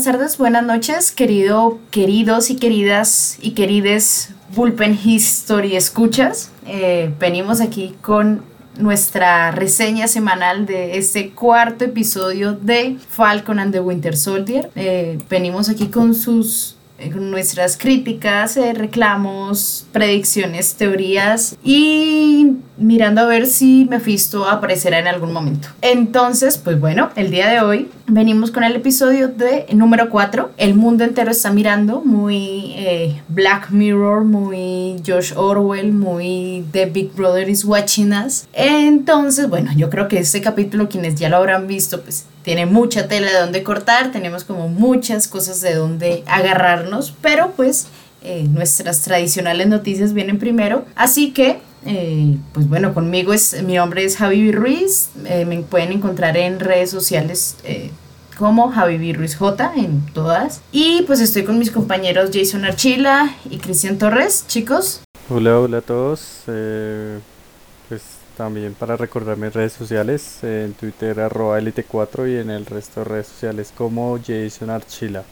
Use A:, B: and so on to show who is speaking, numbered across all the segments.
A: buenas tardes, buenas noches, querido, queridos y queridas y querides Bullpen History escuchas. Eh, venimos aquí con nuestra reseña semanal de este cuarto episodio de Falcon and the Winter Soldier. Eh, venimos aquí con sus eh, nuestras críticas, reclamos, predicciones, teorías y mirando a ver si Mephisto aparecerá en algún momento. Entonces, pues bueno, el día de hoy venimos con el episodio de número 4. El mundo entero está mirando, muy eh, Black Mirror, muy George Orwell, muy The Big Brother is Watching Us. Entonces, bueno, yo creo que este capítulo, quienes ya lo habrán visto, pues tiene mucha tela de donde cortar, tenemos como muchas cosas de donde agarrarnos, pero pues eh, nuestras tradicionales noticias vienen primero. Así que eh, pues bueno, conmigo es, mi nombre es Javi Ruiz, eh, me pueden encontrar en redes sociales eh, como Javi Ruiz J en todas. Y pues estoy con mis compañeros Jason Archila y Cristian Torres, chicos.
B: Hola, hola a todos. pues también para recordar mis redes sociales, en Twitter arroba elite4 y en el resto de redes sociales como Jason Archila.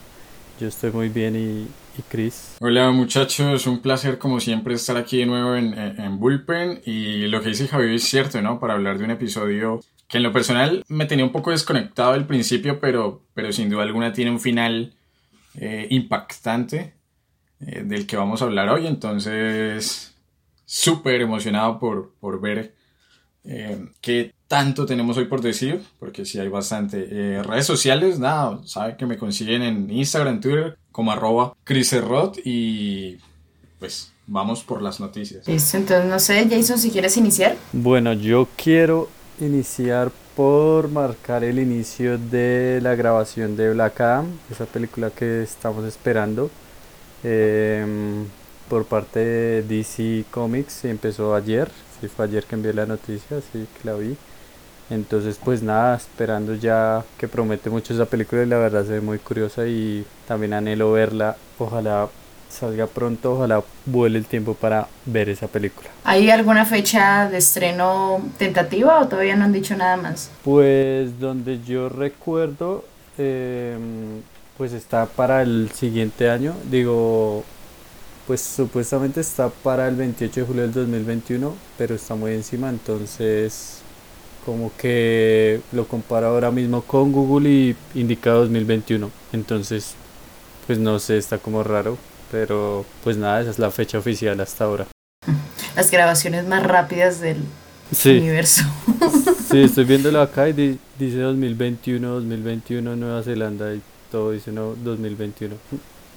B: Yo estoy muy bien y, y Chris.
C: Hola muchachos, un placer como siempre estar aquí de nuevo en, en, Bullpen y lo que dice Javier es cierto, ¿no? Para hablar de un episodio que en lo personal me tenía un poco desconectado al principio, pero, pero sin duda alguna tiene un final eh, impactante eh, del que vamos a hablar hoy, entonces súper emocionado por, por ver eh, qué tanto tenemos hoy por decir, porque sí hay bastante. Eh, redes sociales, nada, saben que me consiguen en Instagram, Twitter, como arroba Chriserrot y pues vamos por las noticias.
A: Listo, entonces no sé, Jason, si quieres iniciar.
B: Bueno, yo quiero iniciar por marcar el inicio de la grabación de Black Adam, esa película que estamos esperando. Em, por parte de DC Comics empezó ayer, sí fue ayer que envié la noticia, así que la vi. Entonces, pues nada, esperando ya que promete mucho esa película y la verdad se ve muy curiosa y también anhelo verla. Ojalá salga pronto, ojalá vuele el tiempo para ver esa película.
A: ¿Hay alguna fecha de estreno tentativa o todavía no han dicho nada más?
B: Pues donde yo recuerdo, em, pues está para el siguiente año, digo, pues supuestamente está para el 28 de julio del 2021, pero está muy encima, entonces como que lo comparo ahora mismo con Google y indica 2021. Entonces, pues no sé, está como raro, pero pues nada, esa es la fecha oficial hasta ahora.
A: Las grabaciones más rápidas del universo.
B: sí, estoy viéndolo acá y dice 2021, 2021 Nueva Zelanda y todo dice no, 2021.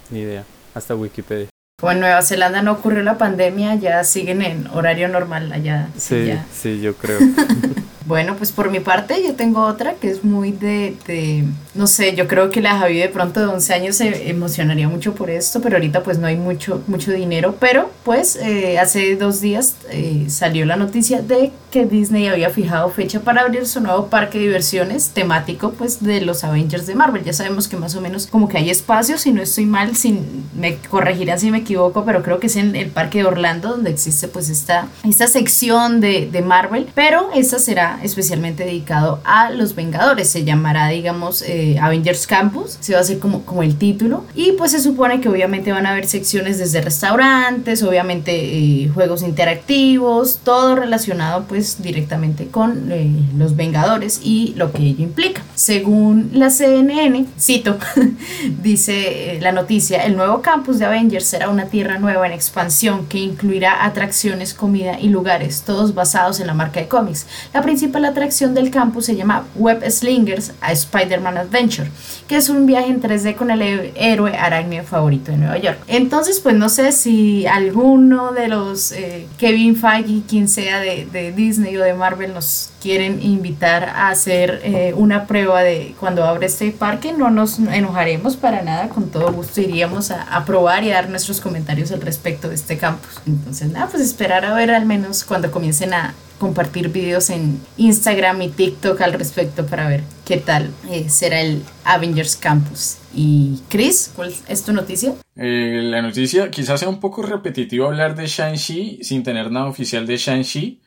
B: Ni idea, hasta Wikipedia.
A: Como en Nueva Zelanda no ocurrió la pandemia, ya siguen en horario normal allá.
B: Sí, sí, yo creo.
A: Bueno, pues por mi parte yo tengo otra que es muy de, de, no sé, yo creo que la Javi de pronto de 11 años se emocionaría mucho por esto, pero ahorita pues no hay mucho, mucho dinero, pero pues eh, hace dos días eh, salió la noticia de que Disney había fijado fecha para abrir su nuevo parque de diversiones temático pues de los Avengers de Marvel. Ya sabemos que más o menos como que hay espacios, si no estoy mal, sin, me corregirán si me equivoco, pero creo que es en el parque de Orlando donde existe pues esta, esta sección de, de Marvel, pero esta será especialmente dedicado a los Vengadores. Se llamará, digamos, eh, Avengers Campus. Se va a hacer como, como el título. Y pues se supone que obviamente van a haber secciones desde restaurantes, obviamente eh, juegos interactivos, todo relacionado pues directamente con eh, los Vengadores y lo que ello implica. Según la CNN, cito, dice la noticia, el nuevo campus de Avengers será una tierra nueva en expansión que incluirá atracciones, comida y lugares, todos basados en la marca de cómics. La principal atracción del campus se llama Web Slingers a Spider-Man Adventure, que es un viaje en 3D con el héroe arácnido favorito de Nueva York. Entonces, pues no sé si alguno de los eh, Kevin Feige, quien sea de, Disney o de Marvel, nos quieren invitar a hacer eh, una prueba de cuando abre este parque, no nos enojaremos para nada, con todo gusto iríamos a, a probar y a dar nuestros comentarios al respecto de este campus. Entonces, nada, pues esperar a ver al menos cuando comiencen a, compartir videos en Instagram y TikTok al respecto para ver qué tal eh, será el Avengers Campus. Y Chris, ¿cuál es tu noticia?
C: Eh, la noticia quizás sea un poco repetitivo hablar de Shang-Chi sin tener nada oficial de Shang-Chi,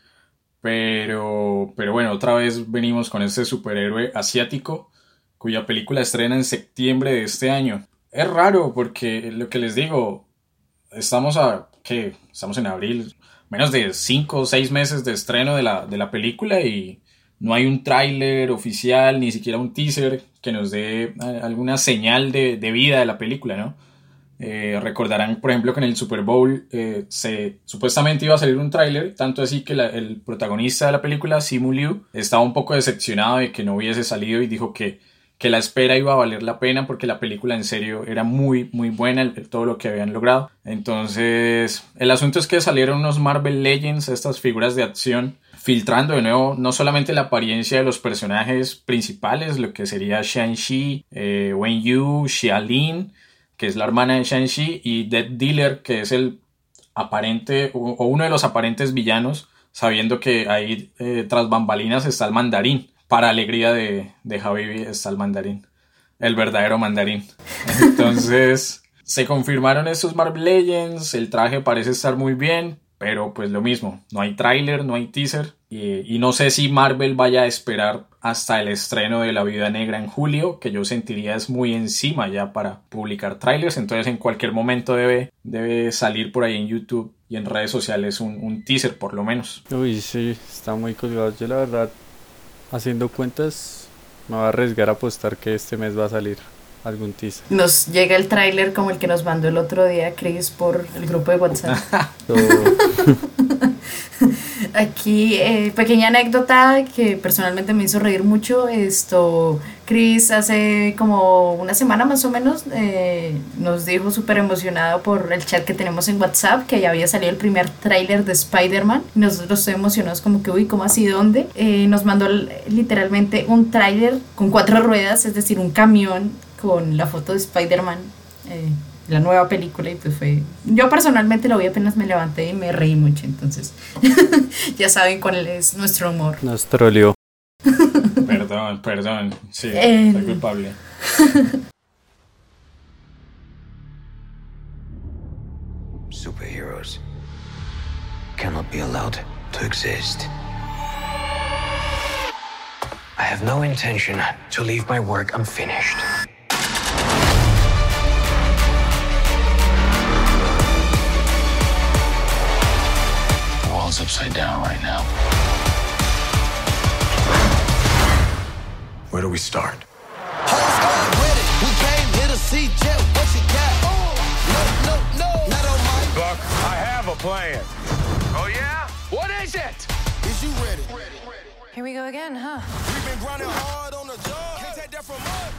C: pero, pero bueno, otra vez venimos con este superhéroe asiático cuya película estrena en septiembre de este año. Es raro porque lo que les digo, estamos a, ¿qué? Estamos en abril, menos de 5 o 6 meses de estreno de la, de la película y no hay un tráiler oficial, ni siquiera un teaser que nos dé alguna señal de, de vida de la película, ¿no? Eh, recordarán, por ejemplo, que en el Super Bowl eh, se, supuestamente iba a salir un tráiler, tanto así que el protagonista de la película, Simu Liu, estaba un poco decepcionado de que no hubiese salido y dijo que, que la espera iba a valer la pena porque la película en serio era muy, muy buena, todo lo que habían logrado. Entonces, el asunto es que salieron unos Marvel Legends, estas figuras de acción, filtrando de nuevo no solamente la apariencia de los personajes principales, lo que sería Shang-Chi, eh, Wen Yu, Xia Lin, que es la hermana de Shang-Chi, y Dead Dealer, que es el aparente o, uno de los aparentes villanos, sabiendo que ahí eh, tras bambalinas está el mandarín. Para alegría de, de Habibi está el mandarín, el verdadero mandarín. Entonces se confirmaron estos Marvel Legends, el traje parece estar muy bien, pero pues lo mismo, no hay tráiler, no hay teaser y, no sé si Marvel vaya a esperar hasta el estreno de La Vida Negra en julio, que yo sentiría es muy encima ya para publicar trailers, entonces en cualquier momento debe, debe salir por ahí en YouTube y en redes sociales un, un teaser por lo menos.
B: Uy, sí, está muy colgado. Yo la verdad, haciendo cuentas, me voy a arriesgar a apostar que este mes va a salir algún teaser.
A: Nos llega el tráiler como el que nos mandó el otro día Chris por el grupo de WhatsApp. Aquí, eh, pequeña anécdota que personalmente me hizo reír mucho. Esto, Chris hace como una semana más o menos eh, nos dijo súper emocionado por el chat que tenemos en WhatsApp que ya había salido el primer tráiler de Spider-Man. Nosotros emocionados como que, uy, ¿cómo así? ¿Dónde? Eh, nos mandó literalmente un tráiler con cuatro ruedas, es decir, un camión con la foto de Spider-Man, eh, la nueva película, y pues fue. Yo personalmente lo vi apenas me levanté y me reí mucho, entonces ya saben cuál es nuestro humor.
B: Nuestro lío.
C: Perdón, perdón, sí, eh, soy culpable. Superheroes cannot be allowed to exist. I have no intention to leave my work unfinished. The world's upside down right now. Where do we start? Buck, I have a plan. Oh, yeah? What is it? Is you ready? Here we go again, huh? We've been grinding hard on the job. Can't take that from us.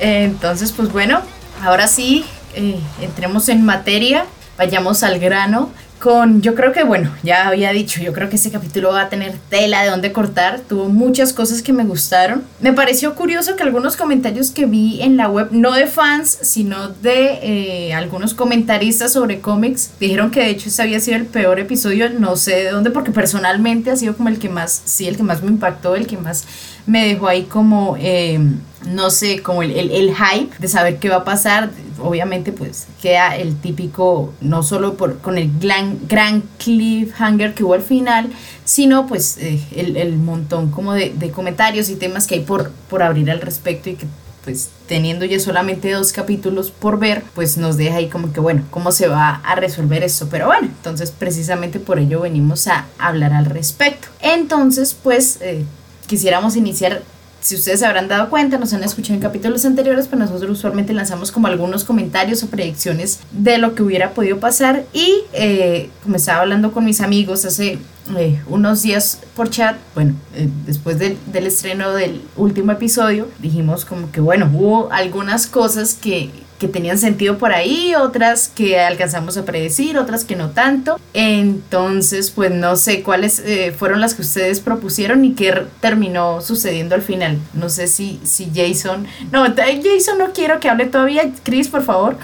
A: Entonces, pues bueno, ahora sí, eh, entremos en materia. vayamos al grano con, yo creo que, bueno, ya había dicho, yo creo que este capítulo va a tener tela de dónde cortar, tuvo muchas cosas que me gustaron. Me pareció curioso que algunos comentarios que vi en la web, no de fans, sino de eh, algunos comentaristas sobre cómics, dijeron que de hecho este había sido el peor episodio, no sé de dónde, porque personalmente ha sido como el que más, sí, el que más me impactó, el que más me dejó ahí como... Eh, no sé, como el, el, hype de saber qué va a pasar. Obviamente, pues queda el típico, no solo por, con el gran, gran cliffhanger que hubo al final, sino pues eh, el, el, montón como de, de, comentarios y temas que hay por, por abrir al respecto y que pues teniendo ya solamente dos capítulos por ver, pues nos deja ahí como que bueno, ¿cómo se va a resolver esto? Pero bueno, entonces precisamente por ello venimos a hablar al respecto. Entonces, pues eh, quisiéramos iniciar si ustedes se habrán dado cuenta, nos han escuchado en capítulos anteriores, pues nosotros usualmente lanzamos como algunos comentarios o predicciones de lo que hubiera podido pasar y eh, como estaba hablando con mis amigos hace eh, unos días por chat, bueno, eh, después del estreno del último episodio, dijimos como que bueno, hubo algunas cosas que que tenían sentido por ahí, otras que alcanzamos a predecir, otras que no tanto. Entonces, pues no sé cuáles eh, fueron las que ustedes propusieron y qué terminó sucediendo al final. No sé si, si Jason... No, Jason no quiero que hable todavía. Chris, por favor.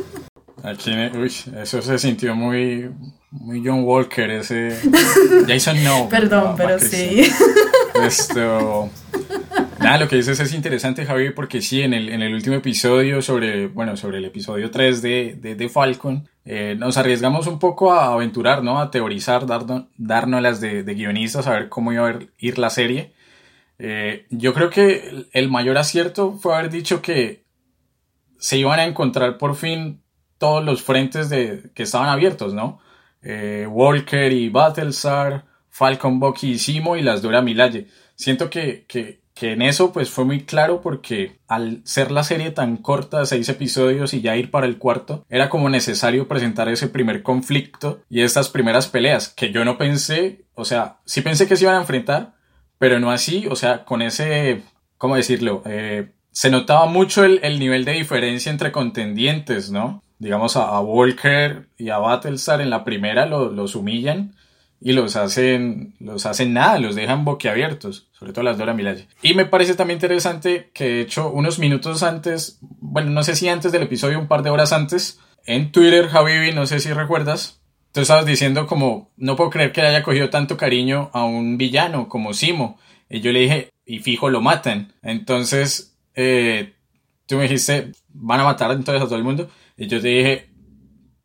C: Aquí, uy, eso se sintió muy, muy John Walker, ese... Jason no.
A: Perdón, pero sí.
C: Esto... Nada, lo que dices es interesante, Javi, porque sí, en el, en el último episodio sobre, bueno, sobre el episodio 3 de, de, de Falcon, eh, nos arriesgamos un poco a aventurar, ¿no? A teorizar, darnos, las de, de guionistas, a ver cómo iba a ir la serie. Eh, yo creo que el mayor acierto fue haber dicho que se iban a encontrar por fin todos los frentes de, que estaban abiertos, ¿no? Eh, Walker y Battlestar, Falcon Bucky y Simo y las Dora Milaje. Siento que, que, que, en eso pues fue muy claro porque al ser la serie tan corta seis episodios y ya ir para el cuarto, era como necesario presentar ese primer conflicto y estas primeras peleas que yo no pensé, o sea, sí pensé que se iban a enfrentar, pero no así, o sea, con ese, ¿cómo decirlo? Eh, se notaba mucho el, el, nivel de diferencia entre contendientes, ¿no? Digamos, a, a Walker y a Battlestar en la primera lo, los humillan y los hacen, los hacen nada, los dejan boquiabiertos, sobre todo las Dora Milaje. Y me parece también interesante que, de hecho, unos minutos antes, bueno, no sé si antes del episodio, un par de horas antes, en Twitter, Javi, no sé si recuerdas, tú estabas diciendo como, no puedo creer que haya cogido tanto cariño a un villano como Simo. Y yo le dije, y fijo, lo matan. Entonces, eh, tú me dijiste, van a matar entonces a todo el mundo. Y yo te dije,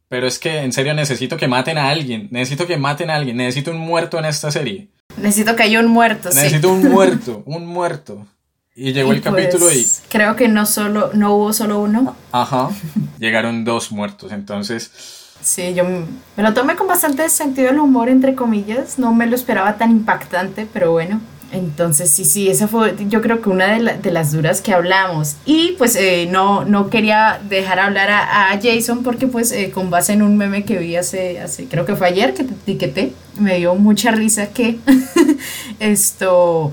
C: pero es que en serio necesito que maten a alguien. Necesito que maten a alguien. Necesito un muerto en esta serie.
A: Necesito que haya un muerto.
C: Necesito un muerto, un muerto. Y llegó y el pues, capítulo y...
A: Creo que no solo, no hubo solo uno.
C: Ajá. Llegaron dos muertos. Entonces...
A: Sí, yo me lo tomé con bastante sentido del humor, entre comillas. No me lo esperaba tan impactante, pero bueno. Entonces, sí, sí, esa fue yo creo que una de, las duras que hablamos. Y pues eh, no, no quería dejar hablar a, Jason porque pues eh, con base en un meme que vi hace, hace, creo que fue ayer que te etiqueté, me dio mucha risa que esto,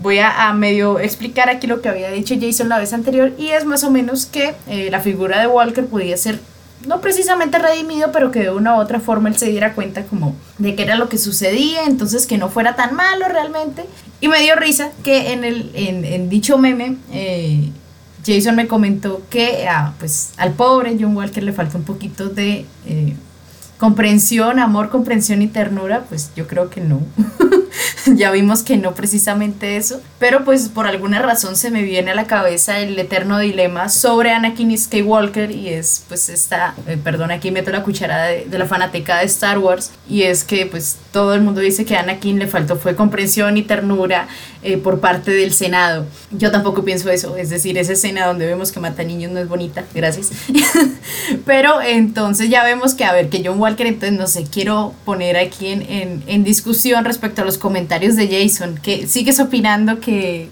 A: voy a, a, medio explicar aquí lo que había dicho Jason la vez anterior y es más o menos que eh, la figura de Walker podía ser no precisamente redimido, pero que de una u otra forma él se diera cuenta como de qué era lo que sucedía, entonces que no fuera tan malo realmente. Y me dio risa que en, el, en, dicho meme eh, Jason me comentó que ah, pues, al pobre John Walker le falta un poquito de eh, comprensión, amor, comprensión y ternura, pues yo creo que no. ya vimos que no precisamente eso, pero pues por alguna razón se me viene a la cabeza el eterno dilema sobre Anakin Skywalker y es pues esta, eh, perdón, aquí meto la cucharada de, de, la fanateca de Star Wars y es que pues todo el mundo dice que a Anakin le faltó fue comprensión y ternura eh, por parte del Senado. Yo tampoco pienso eso, es decir, esa escena donde vemos que mata niños no es bonita, gracias. pero entonces ya vemos que a ver, que John Walker, entonces no sé, quiero poner aquí en, en, en discusión respecto a los comentarios de Jason, que sigues opinando que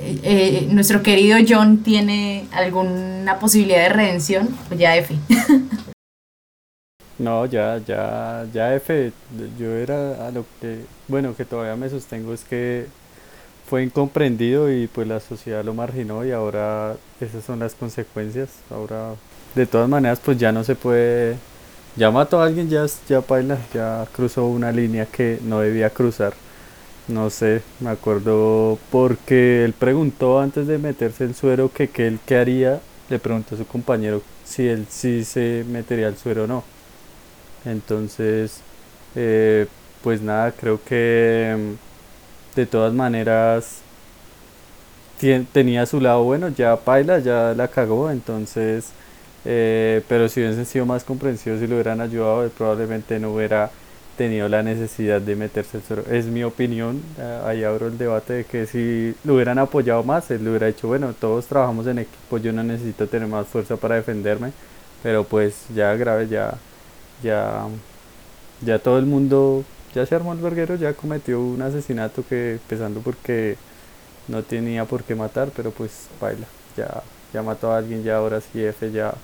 A: eh, eh, nuestro querido John tiene alguna posibilidad de redención, pues ya F.
B: no, ya, ya, ya F, yo era a lo que, bueno, que todavía me sostengo es que fue incomprendido y pues la sociedad lo marginó y ahora esas son las consecuencias. Ahora, de todas maneras, pues ya no se puede ya mató a alguien, ya, ya baila, ya cruzó una línea que no debía cruzar. No sé, me acuerdo porque él preguntó antes de meterse el suero que él qué haría, le preguntó a su compañero si él sí se metería el suero o no. Entonces, eh, pues nada, creo que mm, de todas maneras tenía su lado bueno, ya baila, ya la cagó, entonces eh, pero si hubiesen sido más comprensivos y lo hubieran ayudado, él probablemente no hubiera tenido la necesidad de meterse el suero. Es mi opinión, eh, ahí abro el debate de que si lo hubieran apoyado más, él le hubiera dicho, bueno, todos trabajamos en equipo, yo no necesito tener más fuerza para defenderme, pero pues ya grave, ya, ya, ya todo el mundo, ya se armó el verguero, ya cometió un asesinato que, empezando porque no tenía por qué matar, pero pues baila, ya, ya mató a alguien, ya ahora sí F ya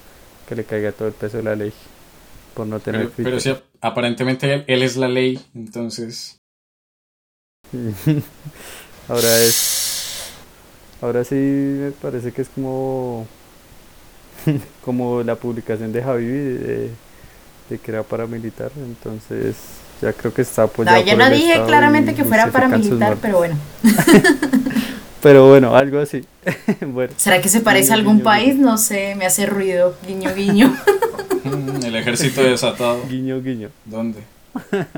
B: que le caiga todo el peso de la ley por no tener
C: pero, pero si aparentemente él, es la ley entonces.
B: Ahora es ahora sí me parece que es como como la publicación de Javi de, de que era paramilitar entonces ya creo que está apoyado
A: no, yo no dije claramente que fuera paramilitar pero bueno
B: Pero bueno, algo así. bueno,
A: ¿Será que se parece a algún país? No sé, me hace ruido. Guiño, guiño.
C: El ejército desatado.
B: Guiño, guiño.
C: ¿Dónde?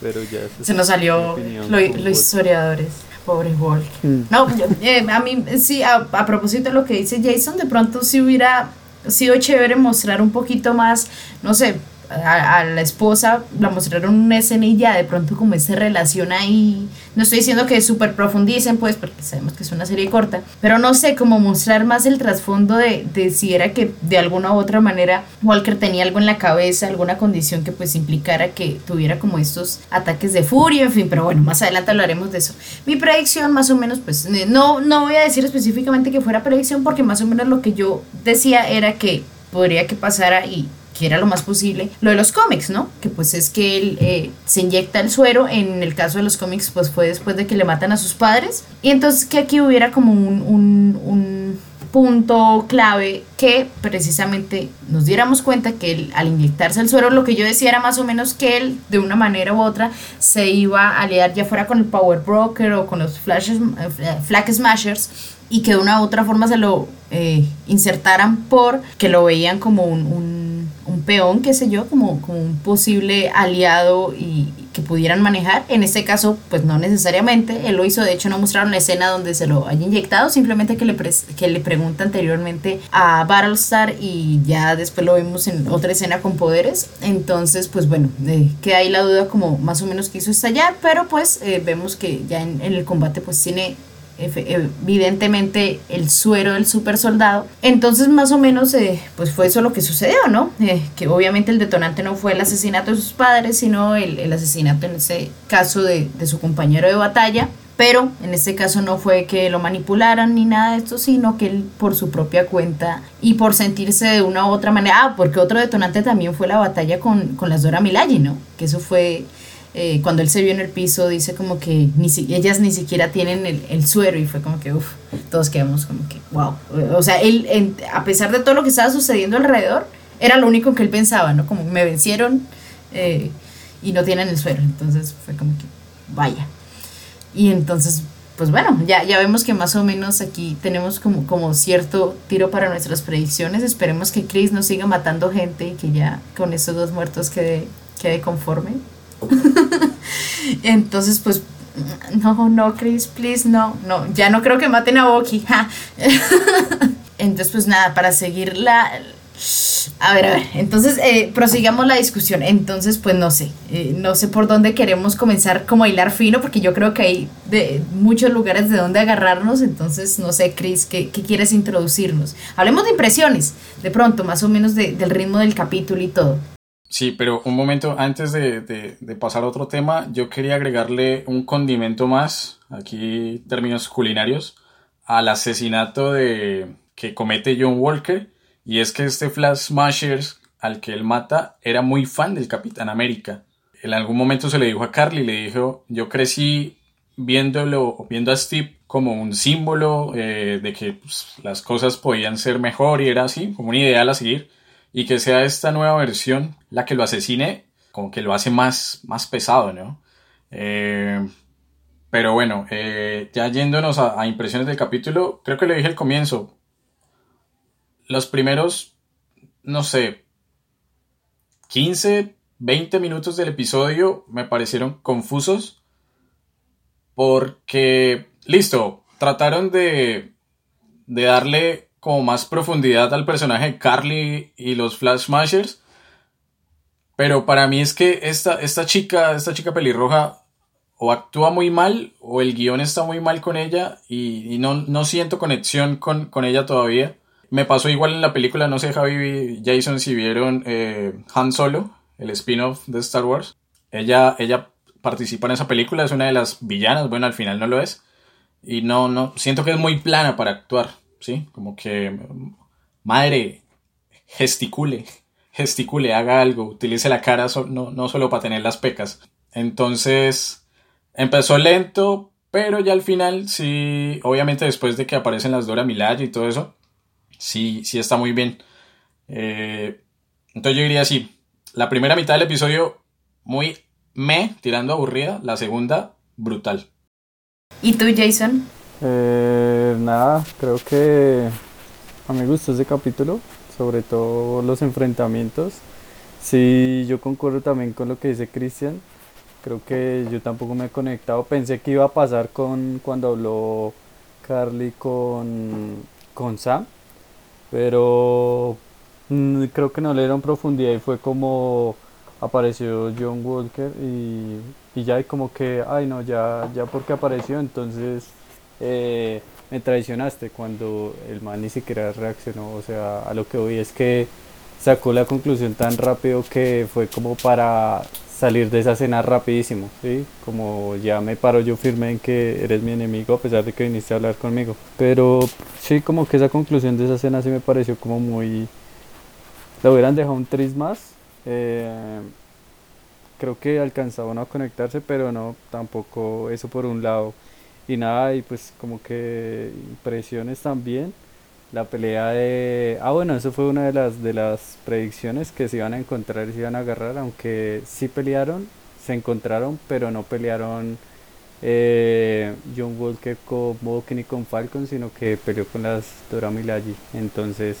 B: Pero ya
A: se nos salió los historiadores. Pobre Walker. Mm. No, eh, a mí sí, a, a, propósito de lo que dice Jason, de pronto sí hubiera sido chévere mostrar un poquito más, no sé, a, la esposa la mostraron una escena y ya de pronto como esa relación ahí, no estoy diciendo que súper profundicen pues porque sabemos que es una serie corta, pero no sé, cómo mostrar más el trasfondo de, de si era que de alguna u otra manera Walker tenía algo en la cabeza, alguna condición que pues implicara que tuviera como estos ataques de furia, en fin, pero bueno, más adelante hablaremos de eso. Mi predicción más o menos pues no, no voy a decir específicamente que fuera predicción porque más o menos lo que yo decía era que podría que pasara y que era lo más posible, lo de los cómics, ¿no? Que pues es que él eh, se inyecta el suero, en el caso de los cómics pues fue después de que le matan a sus padres, y entonces que aquí hubiera como un, un, un punto clave que precisamente nos diéramos cuenta que él, al inyectarse el suero, lo que yo decía era más o menos que él, de una manera u otra, se iba a aliar ya fuera con el Power Broker o con los Flashes, eh, Flag Smashers y que de una u otra forma se lo eh, insertaran por que lo veían como un, un, peón, qué sé yo, como, como un posible aliado y, que pudieran manejar. En este caso, pues no necesariamente. Él lo hizo, de hecho no mostraron la escena donde se lo haya inyectado, simplemente que le, que le pregunta anteriormente a Battlestar y ya después lo vemos en otra escena con poderes. Entonces, pues bueno, eh, queda ahí la duda como más o menos quiso estallar, pero pues eh, vemos que ya en, en el combate pues tiene evidentemente el suero del super soldado. Entonces más o menos eh, pues fue eso lo que sucedió, ¿no? Eh, que obviamente el detonante no fue el asesinato de sus padres, sino el, asesinato en ese caso de, de, su compañero de batalla. Pero en este caso no fue que lo manipularan ni nada de esto, sino que él por su propia cuenta y por sentirse de una u otra manera, ah, porque otro detonante también fue la batalla con, con las Dora Milaje, ¿no? Que eso fue eh, cuando él se vio en el piso, dice como que ni ellas ni siquiera tienen el, suero y fue como que, uff, todos quedamos como que, wow. O sea, él, a pesar de todo lo que estaba sucediendo alrededor, era lo único que él pensaba, ¿no? Como me vencieron eh, y no tienen el suero. Entonces fue como que, vaya. Y entonces, pues bueno, ya, ya vemos que más o menos aquí tenemos como, como cierto tiro para nuestras predicciones. Esperemos que Chris no siga matando gente y que ya con esos dos muertos quede, quede conforme. Entonces, pues, no, no, Chris, please, no, no, ya no creo que maten a Boki. Entonces, pues nada, para seguir la... A ver, a ver, entonces eh, prosigamos la discusión. Entonces, pues no sé, eh, no sé por dónde queremos comenzar como a hilar fino, porque yo creo que hay de muchos lugares de donde agarrarnos. Entonces, no sé, Chris, ¿qué, quieres introducirnos? Hablemos de impresiones, de pronto, más o menos del ritmo del capítulo y todo.
C: Sí, pero un momento antes de, de, pasar a otro tema, yo quería agregarle un condimento más, aquí términos culinarios, al asesinato de, que comete John Walker, y es que este Flash Smashers al que él mata era muy fan del Capitán América. En algún momento se le dijo a Carly, le dijo, yo crecí viéndolo, viendo a Steve como un símbolo eh, de que pues, las cosas podían ser mejor y era así, como un ideal a seguir y que sea esta nueva versión la que lo asesine, como que lo hace más, más pesado, ¿no? Eh, pero bueno, eh, ya yéndonos a, impresiones del capítulo, creo que le dije al comienzo, los primeros, no sé, 15, 20 minutos del episodio me parecieron confusos porque, listo, trataron de, de darle como más profundidad al personaje de Carly y los Flash Smashers. Pero para mí es que esta, esta chica, esta chica pelirroja, o actúa muy mal, o el guion está muy mal con ella, y, no, no, siento conexión con, ella todavía. Me pasó igual en la película, no sé, Javi Jason, si vieron eh, Han Solo, el spin-off de Star Wars. Ella, ella participa en esa película, es una de las villanas, bueno, al final no lo es. Y no, no, siento que es muy plana para actuar. ¿Sí? Como que, madre, gesticule, gesticule, haga algo, utilice la cara no, no solo para tener las pecas. Entonces, empezó lento, pero ya al final sí, obviamente después de que aparecen las Dora Milaje y todo eso, sí, sí está muy bien. Eh, entonces yo diría así, la primera mitad del episodio muy me, tirando aburrida, la segunda brutal.
A: ¿Y tú, Jason?
B: Eh, nada, creo que a mí me gustó ese capítulo, sobre todo los enfrentamientos. Sí, yo concuerdo también con lo que dice Cristian. Creo que yo tampoco me he conectado. Pensé que iba a pasar con cuando habló Carly con, con Sam, pero mm, creo que no le dieron profundidad y fue como apareció John Walker y, y ya y como que, ay no, ya, ya porque apareció, entonces eh, me traicionaste cuando el man ni siquiera reaccionó, o sea, a lo que hoy es que sacó la conclusión tan rápido que fue como para salir de esa escena rapidísimo, ¿sí? Como ya me paro yo firme en que eres mi enemigo a pesar de que viniste a hablar conmigo. Pero sí, como que esa conclusión de esa escena sí me pareció como muy... Le hubieran dejado un tris más. Eh, creo que alcanzaban a conectarse, pero no, tampoco eso por un lado. Y nada, y pues como que impresiones también la pelea de... Ah, bueno, eso fue una de las, de las predicciones que se iban a encontrar y se iban a agarrar, aunque sí pelearon, se encontraron, pero no pelearon eh, John Walker con Moken y con Falcon, sino que peleó con las Dora Milaje. Entonces,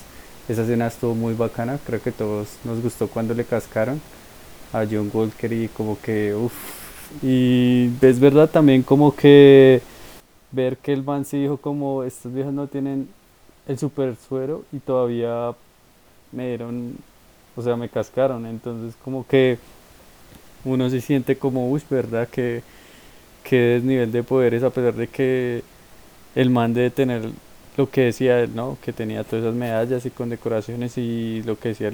B: esa escena estuvo muy bacana, creo que todos nos gustó cuando le cascaron a John Walker y como que, uff, y es verdad también como que ver que el man sí dijo como estos viejos no tienen el super suero y todavía me dieron, o sea, me cascaron. Entonces, como que uno se siente como, uy, ¿verdad? Que, que desnivel de poderes, a pesar de que el man debe tener lo que decía él, ¿no? Que tenía todas esas medallas y condecoraciones y lo que decía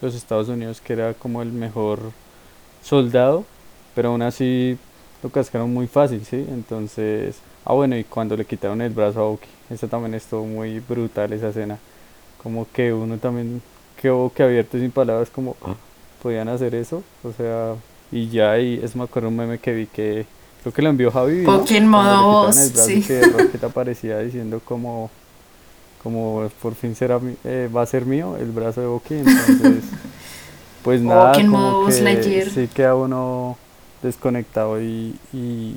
B: los Estados Unidos, que era como el mejor soldado, pero aún así lo cascaron muy fácil, ¿sí? Entonces, ah, bueno, y cuando le quitaron el brazo a Oki esa también estuvo muy brutal esa escena. Como que uno también quedó que abierto sin palabras como ah. podían hacer eso. O sea, y ya y es me acuerdo un meme que vi que creo que lo envió Javi.
A: ¿no? en modo sí.
B: Que te aparecía diciendo como como por fin será eh, va a ser mío el brazo de Boki entonces pues nada como que sí queda uno desconectado y, y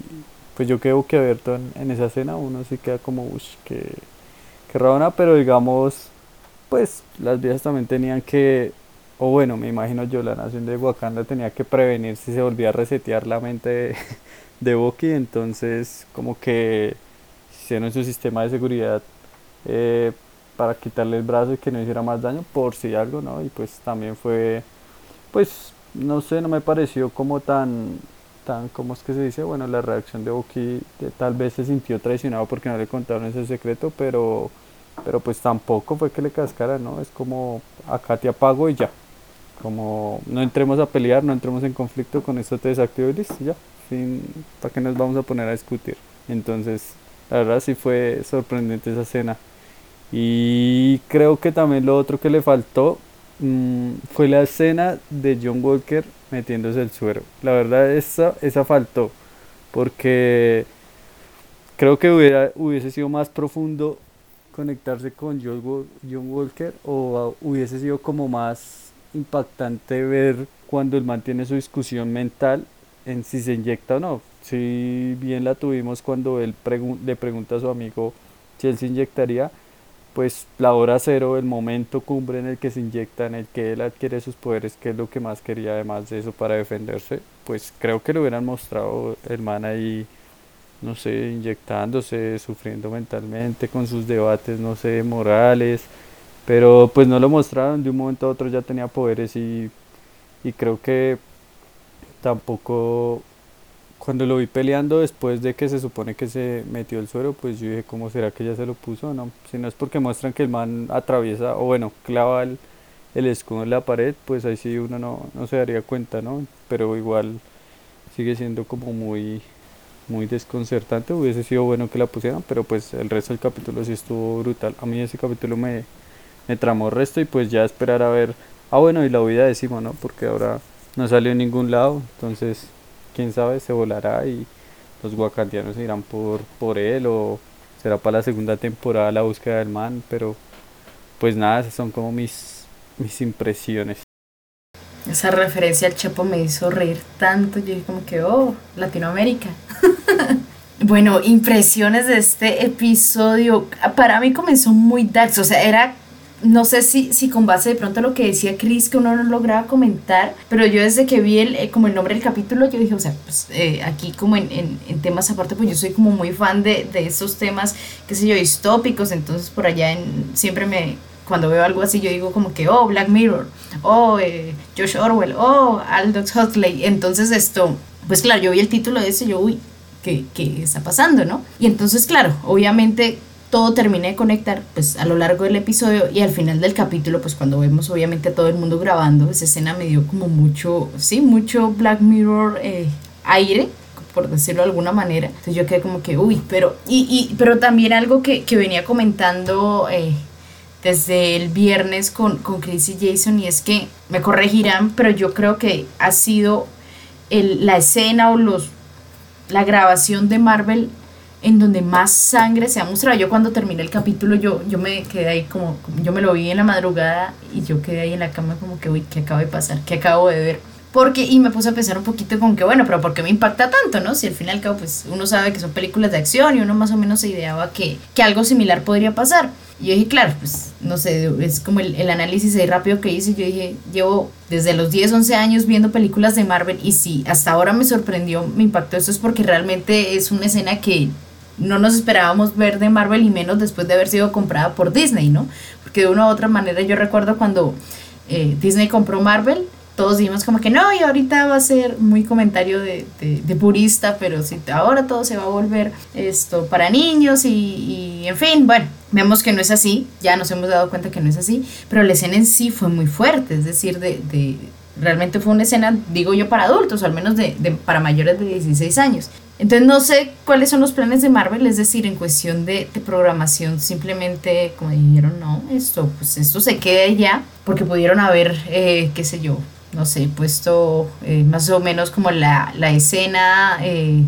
B: pues yo quedo que abierto en, esa escena, uno sí queda como, uff, que, que rabona, pero digamos, pues las viejas también tenían que, o bueno, me imagino yo, la nación de Wakanda tenía que prevenir si se volvía a resetear la mente de, de Boki, entonces como que hicieron su sistema de seguridad eh, para quitarle el brazo y que no hiciera más daño, por si algo, ¿no? Y pues también fue, pues, no sé, no me pareció como tan tan, ¿cómo es que se dice? Bueno, la reacción de Bucky tal vez se sintió traicionado porque no le contaron ese secreto, pero, pero pues tampoco fue que le cascara, ¿no? Es como, acá te apago y ya. Como no entremos a pelear, no entremos en conflicto con esto, te desactivo y listo, ya. Fin, ¿para qué nos vamos a poner a discutir? Entonces, la verdad sí fue sorprendente esa escena. Y creo que también lo otro que le faltó mm, fue la escena de John Walker metiéndose el suero. La verdad, esa, esa faltó, porque creo que hubiera, hubiese sido más profundo conectarse con John Walker o hubiese sido como más impactante ver cuando él mantiene su discusión mental en si se inyecta o no. Si bien la tuvimos cuando él le pregunta a su amigo si él se inyectaría, pues la hora cero, el momento cumbre en el que se inyecta, en el que él adquiere sus poderes, que es lo que más quería además de eso para defenderse, pues creo que lo hubieran mostrado el man ahí, no sé, inyectándose, sufriendo mentalmente con sus debates, no sé, morales, pero pues no lo mostraron, de un momento a otro ya tenía poderes y, y creo que tampoco cuando lo vi peleando después de que se supone que se metió el suero, pues yo dije, ¿cómo será que ya se lo puso? No, si no es porque muestran que el man atraviesa, o bueno, clava el, escudo en la pared, pues ahí sí uno no, no se daría cuenta, ¿no? Pero igual sigue siendo como muy, muy desconcertante, hubiese sido bueno que la pusieran, pero pues el resto del capítulo sí estuvo brutal. A mí ese capítulo me, me tramó resto y pues ya esperar a ver, ah bueno, y la huida de ¿no? Porque ahora no salió en ningún lado, entonces quién sabe, se volará y los wakandianos irán por, por él o será para la segunda temporada la búsqueda del man, pero pues nada, esas son como mis, mis impresiones.
A: Esa referencia al Chapo me hizo reír tanto, yo dije como que, oh, Latinoamérica. bueno, impresiones de este episodio. Para mí comenzó muy dark, o sea, era no sé si, si con base de pronto a lo que decía Chris, que uno no lograba comentar, pero yo desde que vi el, eh, como el nombre del capítulo, yo dije, o sea, pues eh, aquí como en, en, temas aparte, pues yo soy como muy fan de, de estos temas, qué sé yo, distópicos, entonces por allá en, siempre me, cuando veo algo así yo digo como que, oh, Black Mirror, oh, eh, Josh Orwell, oh, Aldous Huxley. Entonces esto, pues claro, yo vi el título de ese, yo, uy, ¿qué, ¿qué está pasando, no? Y entonces, claro, obviamente todo termina de conectar pues a lo largo del episodio y al final del capítulo pues cuando vemos obviamente a todo el mundo grabando esa escena me dio como mucho sí mucho Black Mirror eh, aire por decirlo de alguna manera. Entonces yo quedé como que uy pero y, y pero también algo que, que venía comentando eh, desde el viernes con, con Chris y Jason y es que me corregirán pero yo creo que ha sido el, la escena o los la grabación de Marvel en donde más sangre se ha mostrado. Yo cuando terminé el capítulo, yo, yo me quedé ahí como, yo me lo vi en la madrugada y yo quedé ahí en la cama como que, uy, ¿qué acaba de pasar? ¿Qué acabo de ver? Porque, y me puse a pensar un poquito con que, bueno, pero ¿por qué me impacta tanto, no? Si al fin y al cabo, pues uno sabe que son películas de acción y uno más o menos se ideaba que, que algo similar podría pasar. Y yo dije, claro, pues no sé, es como el, el análisis ahí rápido que hice. Yo dije, llevo desde los 10, 11 años viendo películas de Marvel y si hasta ahora me sorprendió, me impactó esto es porque realmente es una escena que no nos esperábamos ver de Marvel y menos después de haber sido comprada por Disney, ¿no? Porque de una u otra manera yo recuerdo cuando eh, Disney compró Marvel, todos dijimos como que no, y ahorita va a ser muy comentario de, de, purista, pero si ahora todo se va a volver esto para niños y, y, en fin, bueno, vemos que no es así, ya nos hemos dado cuenta que no es así, pero la escena en sí fue muy fuerte, es decir, de, de realmente fue una escena, digo yo, para adultos, o al menos de, para mayores de 16 años. Entonces no sé cuáles son los planes de Marvel, es decir, en cuestión de, programación, simplemente como dijeron, no, esto, pues esto se queda ya, porque pudieron haber, eh, qué sé yo, no sé, puesto eh, más o menos como la, la escena eh,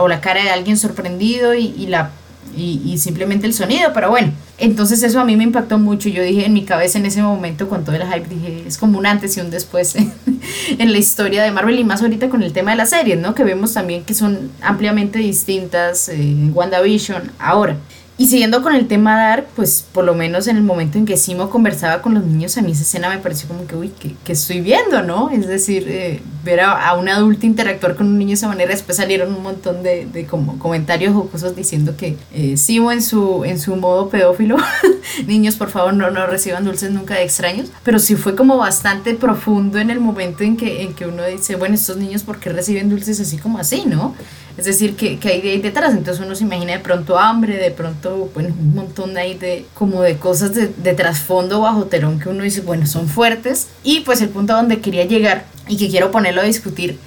A: o la cara de alguien sorprendido y la y, simplemente el sonido, pero bueno, entonces eso a mí me impactó mucho, yo dije en mi cabeza en ese momento con todo el hype, dije, es como un antes y un después en la historia de Marvel y más ahorita con el tema de las series, ¿no? Que vemos también que son ampliamente distintas eh, WandaVision ahora. Y siguiendo con el tema Dark, pues por lo menos en el momento en que Simo conversaba con los niños, a mí esa escena me pareció como que, uy, que, estoy viendo, ¿no? Es decir, eh, ver a, a, un adulto interactuar con un niño de esa manera, después salieron un montón de, de como comentarios jocosos diciendo que eh, Simo en su, en su modo pedófilo, niños por favor no, no reciban dulces nunca de extraños, pero sí fue como bastante profundo en el momento en que, en que uno dice, bueno, estos niños, ¿por qué reciben dulces así como así, no? Es decir, que, que hay de ahí detrás, entonces uno se imagina de pronto hambre, de pronto, un montón ahí de, como de cosas de, de trasfondo bajo telón que uno dice, bueno, son fuertes. Y pues el punto a donde quería llegar y que quiero ponerlo a discutir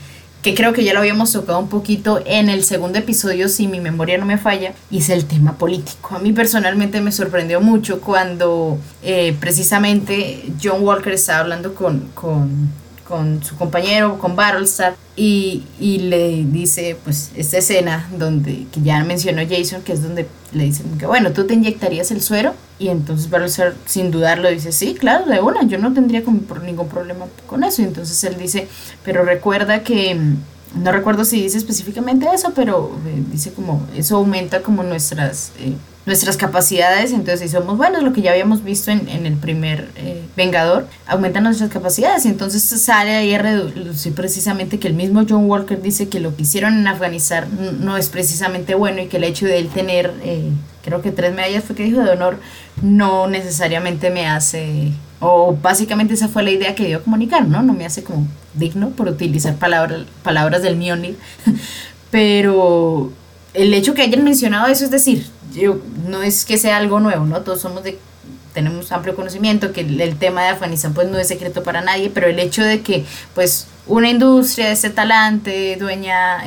A: que creo que ya lo habíamos tocado un poquito en el segundo episodio, si mi memoria no me falla, y es el tema político. A mí personalmente me sorprendió mucho cuando eh, precisamente John Walker estaba hablando con, con con su compañero, con Battlestar, y, y, le dice, pues, esta escena donde, que ya mencionó Jason, que es donde le dicen que, bueno, tú te inyectarías el suero, y entonces Battlestar, sin dudarlo, dice, sí, claro, de una, yo no tendría ningún problema con eso, y entonces él dice, pero recuerda que, no recuerdo si dice específicamente eso, pero eh, dice como, eso aumenta como nuestras... Eh, nuestras capacidades, entonces si somos buenos, lo que ya habíamos visto en, en el primer eh, Vengador, aumentan nuestras capacidades y entonces sale ahí a reducir precisamente que el mismo John Walker dice que lo que hicieron en Afganistán no es precisamente bueno y que el hecho de él tener, eh, creo que tres medallas fue que dijo de honor, no necesariamente me hace, o básicamente esa fue la idea que dio a comunicar, ¿no? No me hace como digno por utilizar palabras, palabras del Mjolnir, pero el hecho que hayan mencionado eso, es decir, yo, no es que sea algo nuevo, ¿no? Todos somos de tenemos amplio conocimiento que el, el, tema de Afganistán pues no es secreto para nadie, pero el hecho de que pues una industria de ese talante, dueña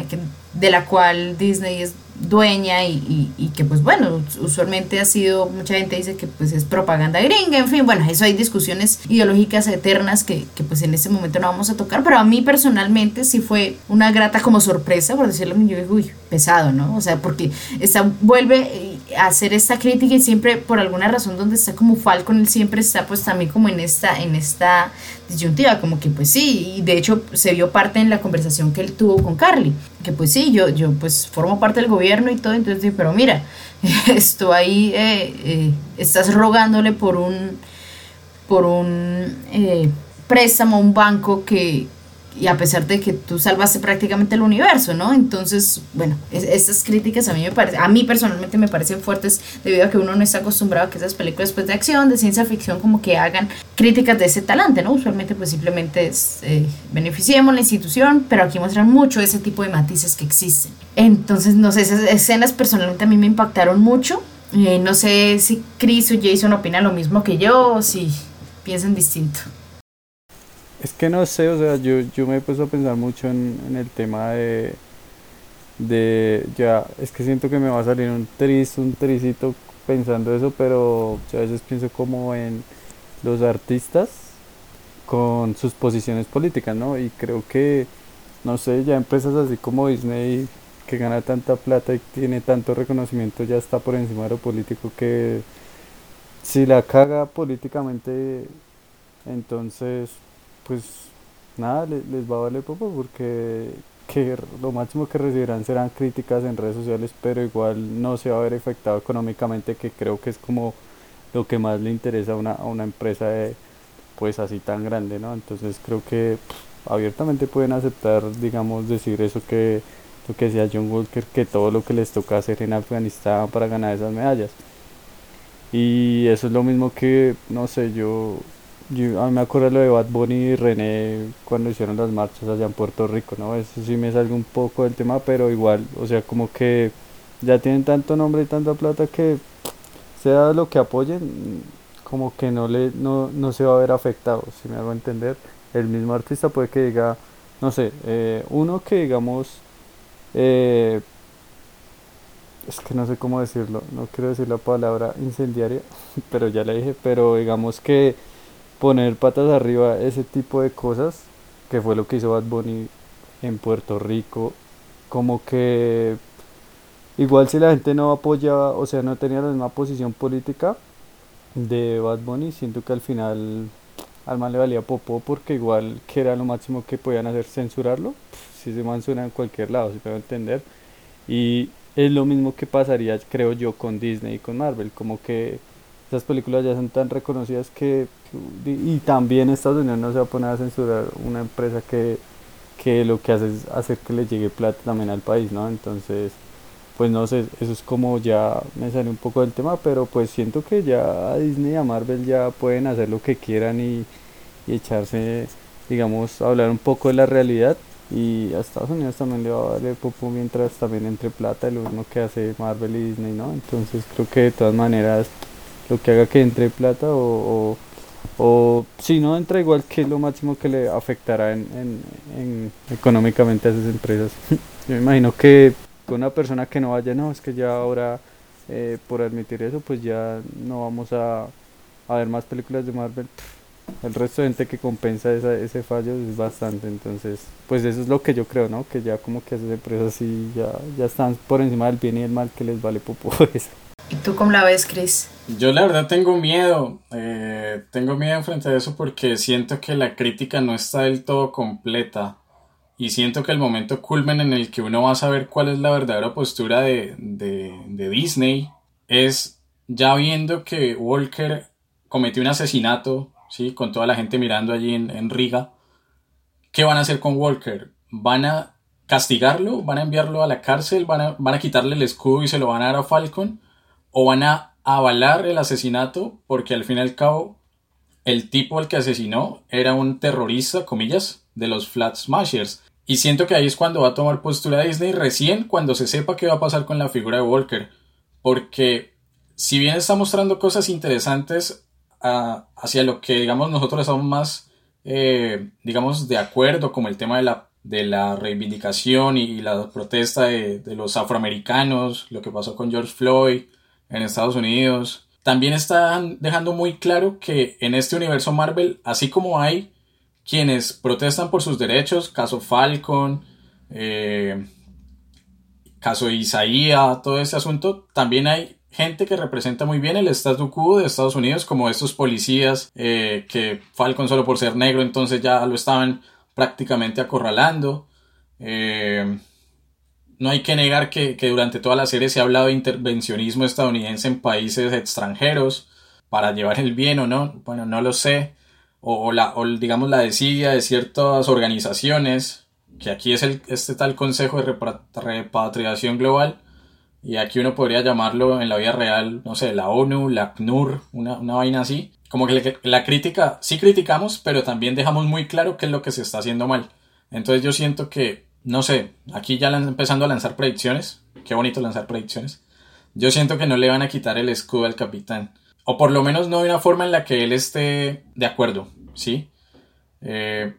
A: de la cual Disney es dueña y, y, y, que pues bueno, usualmente ha sido, mucha gente dice que pues es propaganda gringa, en fin, bueno, eso hay discusiones ideológicas eternas que, que pues en este momento no vamos a tocar, pero a mí personalmente sí fue una grata como sorpresa, por decirlo, yo digo, uy, pesado, ¿no? O sea, porque está, vuelve a hacer esta crítica y siempre por alguna razón donde está como Falcon, él siempre está pues también como en esta, en esta disyuntiva, como que pues sí, y de hecho se vio parte en la conversación que él tuvo con Carly, que pues sí, yo, yo pues formo parte del gobierno y todo, entonces pero mira, esto ahí eh, eh, estás rogándole por un, por un eh, préstamo a un banco que, y a pesar de que tú salvaste prácticamente el universo, ¿no? Entonces, bueno, estas críticas a mí me parece, a mí personalmente me parecen fuertes debido a que uno no está acostumbrado a que esas películas pues, de acción, de ciencia ficción, como que hagan críticas de ese talante, ¿no? Usualmente pues simplemente es, eh, beneficiemos la institución, pero aquí muestran mucho ese tipo de matices que existen. Entonces, no sé, esas escenas personalmente a mí me impactaron mucho. Eh, no sé si Chris o Jason opinan lo mismo que yo o si piensan distinto.
B: Es que no sé, o sea, yo, yo me he puesto a pensar mucho en, el tema de, de, ya, es que siento que me va a salir un tris, un tricito pensando eso, pero a veces pienso como en los artistas con sus posiciones políticas, ¿no? Y creo que, no sé, ya empresas así como Disney, que gana tanta plata y tiene tanto reconocimiento, ya está por encima de lo político que si la caga políticamente, entonces pues nada, les, va a valer poco porque que lo máximo que recibirán serán críticas en redes sociales, pero igual no se va a ver afectado económicamente, que creo que es como lo que más le interesa a una, una empresa de, pues así tan grande, ¿no? Entonces creo que abiertamente pueden aceptar, digamos, decir eso que lo que decía John Walker, que todo lo que les toca hacer en Afganistán para ganar esas medallas. Y eso es lo mismo que, no sé, yo yo, a mí me acuerdo lo de Bad Bunny y René cuando hicieron las marchas allá en Puerto Rico, ¿no? Eso sí me salgo un poco del tema, pero igual, o sea, como que ya tienen tanto nombre y tanta plata que sea lo que apoyen, como que no le no, no se va a ver afectado, si me hago entender. El mismo artista puede que diga, no sé, eh, uno que digamos, eh, es que no sé cómo decirlo, no quiero decir la palabra incendiaria, pero ya le dije, pero digamos que poner patas arriba ese tipo de cosas, que fue lo que hizo Bad Bunny en Puerto Rico, como que igual si la gente no apoyaba, o sea, no tenía la misma posición política de Bad Bunny, siento que al final al mal le valía popo porque igual que era lo máximo que podían hacer censurarlo, si se man en cualquier lado, si puedo entender. Y es lo mismo que pasaría, creo yo, con Disney y con Marvel, como que esas películas ya son tan reconocidas que y también Estados Unidos no se va a poner a censurar una empresa que, que lo que hace es hacer que le llegue plata también al país, ¿no? Entonces, pues no sé, eso es como ya me sale un poco del tema, pero pues siento que ya a Disney y a Marvel ya pueden hacer lo que quieran y, y echarse, digamos, a hablar un poco de la realidad y a Estados Unidos también le va a valer poco mientras también entre plata lo mismo que hace Marvel y Disney, ¿no? Entonces creo que de todas maneras lo que haga que entre plata o, o, si no entra igual que lo máximo que le afectará en, en, económicamente a esas empresas. Yo me imagino que una persona que no vaya, no, es que ya ahora eh, por admitir eso pues ya no vamos a, a ver más películas de Marvel. El resto de gente que compensa ese fallo es bastante, entonces pues eso es lo que yo creo, ¿no? Que ya como que esas empresas sí ya, ya están por encima del bien y el mal que les vale popo eso.
A: ¿Y tú cómo la ves, Chris?
C: Yo la verdad tengo miedo, eh, tengo miedo frente a eso porque siento que la crítica no está del todo completa y siento que el momento culmen en el que uno va a saber cuál es la verdadera postura de, Disney es ya viendo que Walker cometió un asesinato, ¿sí? con toda la gente mirando allí en, en Riga, ¿qué van a hacer con Walker? ¿Van a castigarlo? ¿Van a enviarlo a la cárcel? ¿Van a, van a quitarle el escudo y se lo van a dar a Falcon? O van a avalar el asesinato porque al fin y al cabo el tipo al que asesinó era un terrorista, comillas, de los Flat Smashers. Y siento que ahí es cuando va a tomar postura Disney recién cuando se sepa qué va a pasar con la figura de Walker. Porque si bien está mostrando cosas interesantes ah, hacia lo que digamos nosotros estamos más eh, digamos de acuerdo como el tema de la, de la reivindicación y, la protesta de, de los afroamericanos, lo que pasó con George Floyd, en Estados Unidos. También están dejando muy claro que en este universo Marvel, así como hay quienes protestan por sus derechos, caso Falcon, eh, caso Isaías, todo este asunto, también hay gente que representa muy bien el statu quo de Estados Unidos, como estos policías eh, que Falcon solo por ser negro entonces ya lo estaban prácticamente acorralando. Eh, no hay que negar que, durante toda la serie se ha hablado de intervencionismo estadounidense en países extranjeros para llevar el bien o no. Bueno, no lo sé. o, la, digamos la desidia de ciertas organizaciones, que aquí es el, este tal Consejo de Repatriación Global, y aquí uno podría llamarlo en la vida real, no sé, la ONU, la ACNUR, una, una vaina así. Como que la crítica, sí criticamos, pero también dejamos muy claro qué es lo que se está haciendo mal. Entonces yo siento que, no sé, aquí ya empezando a lanzar predicciones, qué bonito lanzar predicciones, yo siento que no le van a quitar el escudo al capitán. O por lo menos no de una forma en la que él esté de acuerdo, ¿sí? Eh,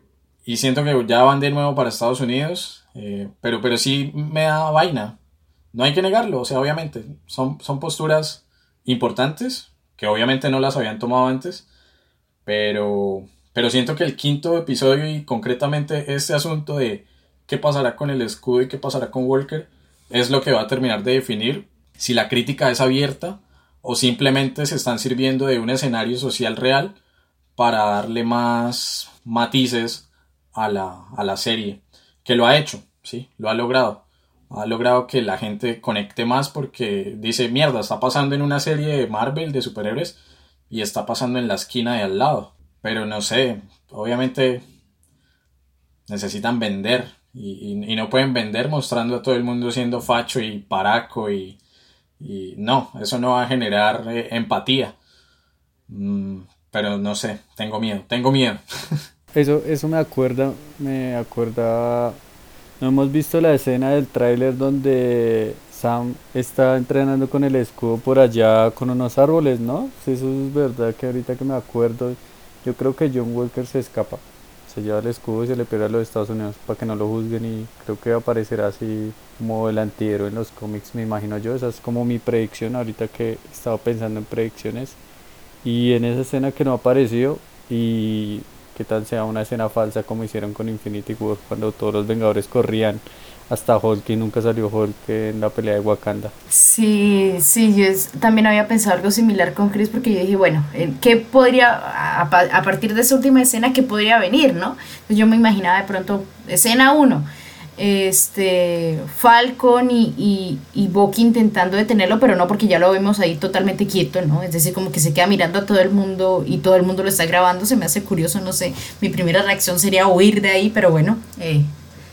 C: y siento que ya van de nuevo para Estados Unidos, eh, pero, pero sí me da vaina. No hay que negarlo, o sea, obviamente, son, son posturas importantes, que obviamente no las habían tomado antes, pero, pero siento que el quinto episodio y concretamente este asunto de qué pasará con el escudo y qué pasará con Walker es lo que va a terminar de definir si la crítica es abierta o simplemente se están sirviendo de un escenario social real para darle más matices a la, a la serie, que lo ha hecho, sí, lo ha logrado. Ha logrado que la gente conecte más porque dice, mierda, está pasando en una serie de Marvel de superhéroes y está pasando en la esquina de al lado. Pero no sé, obviamente necesitan vender y, no pueden vender mostrando a todo el mundo siendo facho y paraco y, y no, eso no va a generar eh, empatía. Mm, pero no sé, tengo miedo, tengo miedo.
B: Eso, eso me acuerda, me acuerda, no hemos visto la escena del tráiler donde Sam está entrenando con el escudo por allá con unos árboles, ¿no? eso es verdad que ahorita que me acuerdo, yo creo que John Walker se escapa, se lleva el escudo y se le pega a los Estados Unidos para que no lo juzguen y creo que aparecerá así como el antihéroe en los cómics, me imagino yo, esa es como mi predicción ahorita que he estado pensando en predicciones. Y en esa escena que no apareció y qué tal sea una escena falsa como hicieron con Infinity War cuando todos los Vengadores corrían hasta Hulk y nunca salió Hulk en la pelea de Wakanda.
A: Sí, sí, yo también había pensado algo similar con Chris porque yo dije, bueno, eh, ¿qué podría, a, partir de esa última escena, qué podría venir, no? Entonces yo me imaginaba de pronto, escena 1, este Falcon y, y, y Bucky intentando detenerlo, pero no porque ya lo vemos ahí totalmente quieto, ¿no? Es decir, como que se queda mirando a todo el mundo y todo el mundo lo está grabando, se me hace curioso, no sé, mi primera reacción sería huir de ahí, pero bueno, eh,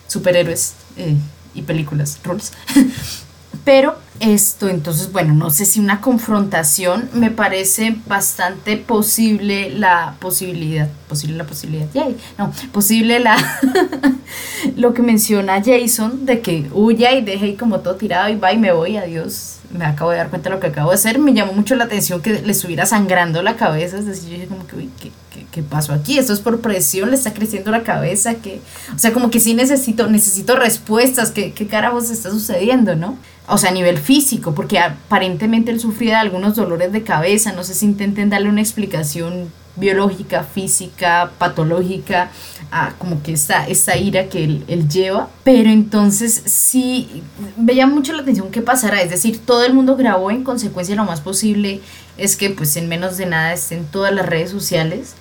A: superhéroes eh, y películas, rules. pero esto, entonces, bueno, no sé si una confrontación me parece bastante posible la posibilidad, posible la posibilidad, yay, no, posible la, lo que menciona Jason de que huya y deje como todo tirado y va y me voy, adiós, me acabo de dar cuenta de lo que acabo de hacer, me llamó mucho la atención que le estuviera sangrando la cabeza, es decir, yo dije como que, uy, ¿qué, qué, qué pasó aquí? Esto es por presión, le está creciendo la cabeza, que, o sea, como que sí necesito, necesito respuestas, ¿qué, qué carajos está sucediendo, no? o sea, a nivel físico, porque aparentemente él sufría de algunos dolores de cabeza, no sé si intenten darle una explicación biológica, física, patológica, a como que esta ira que él, él, lleva, pero entonces sí, veía mucho la atención qué pasará, es decir, todo el mundo grabó en consecuencia lo más posible, es que pues en menos de nada estén todas las redes sociales,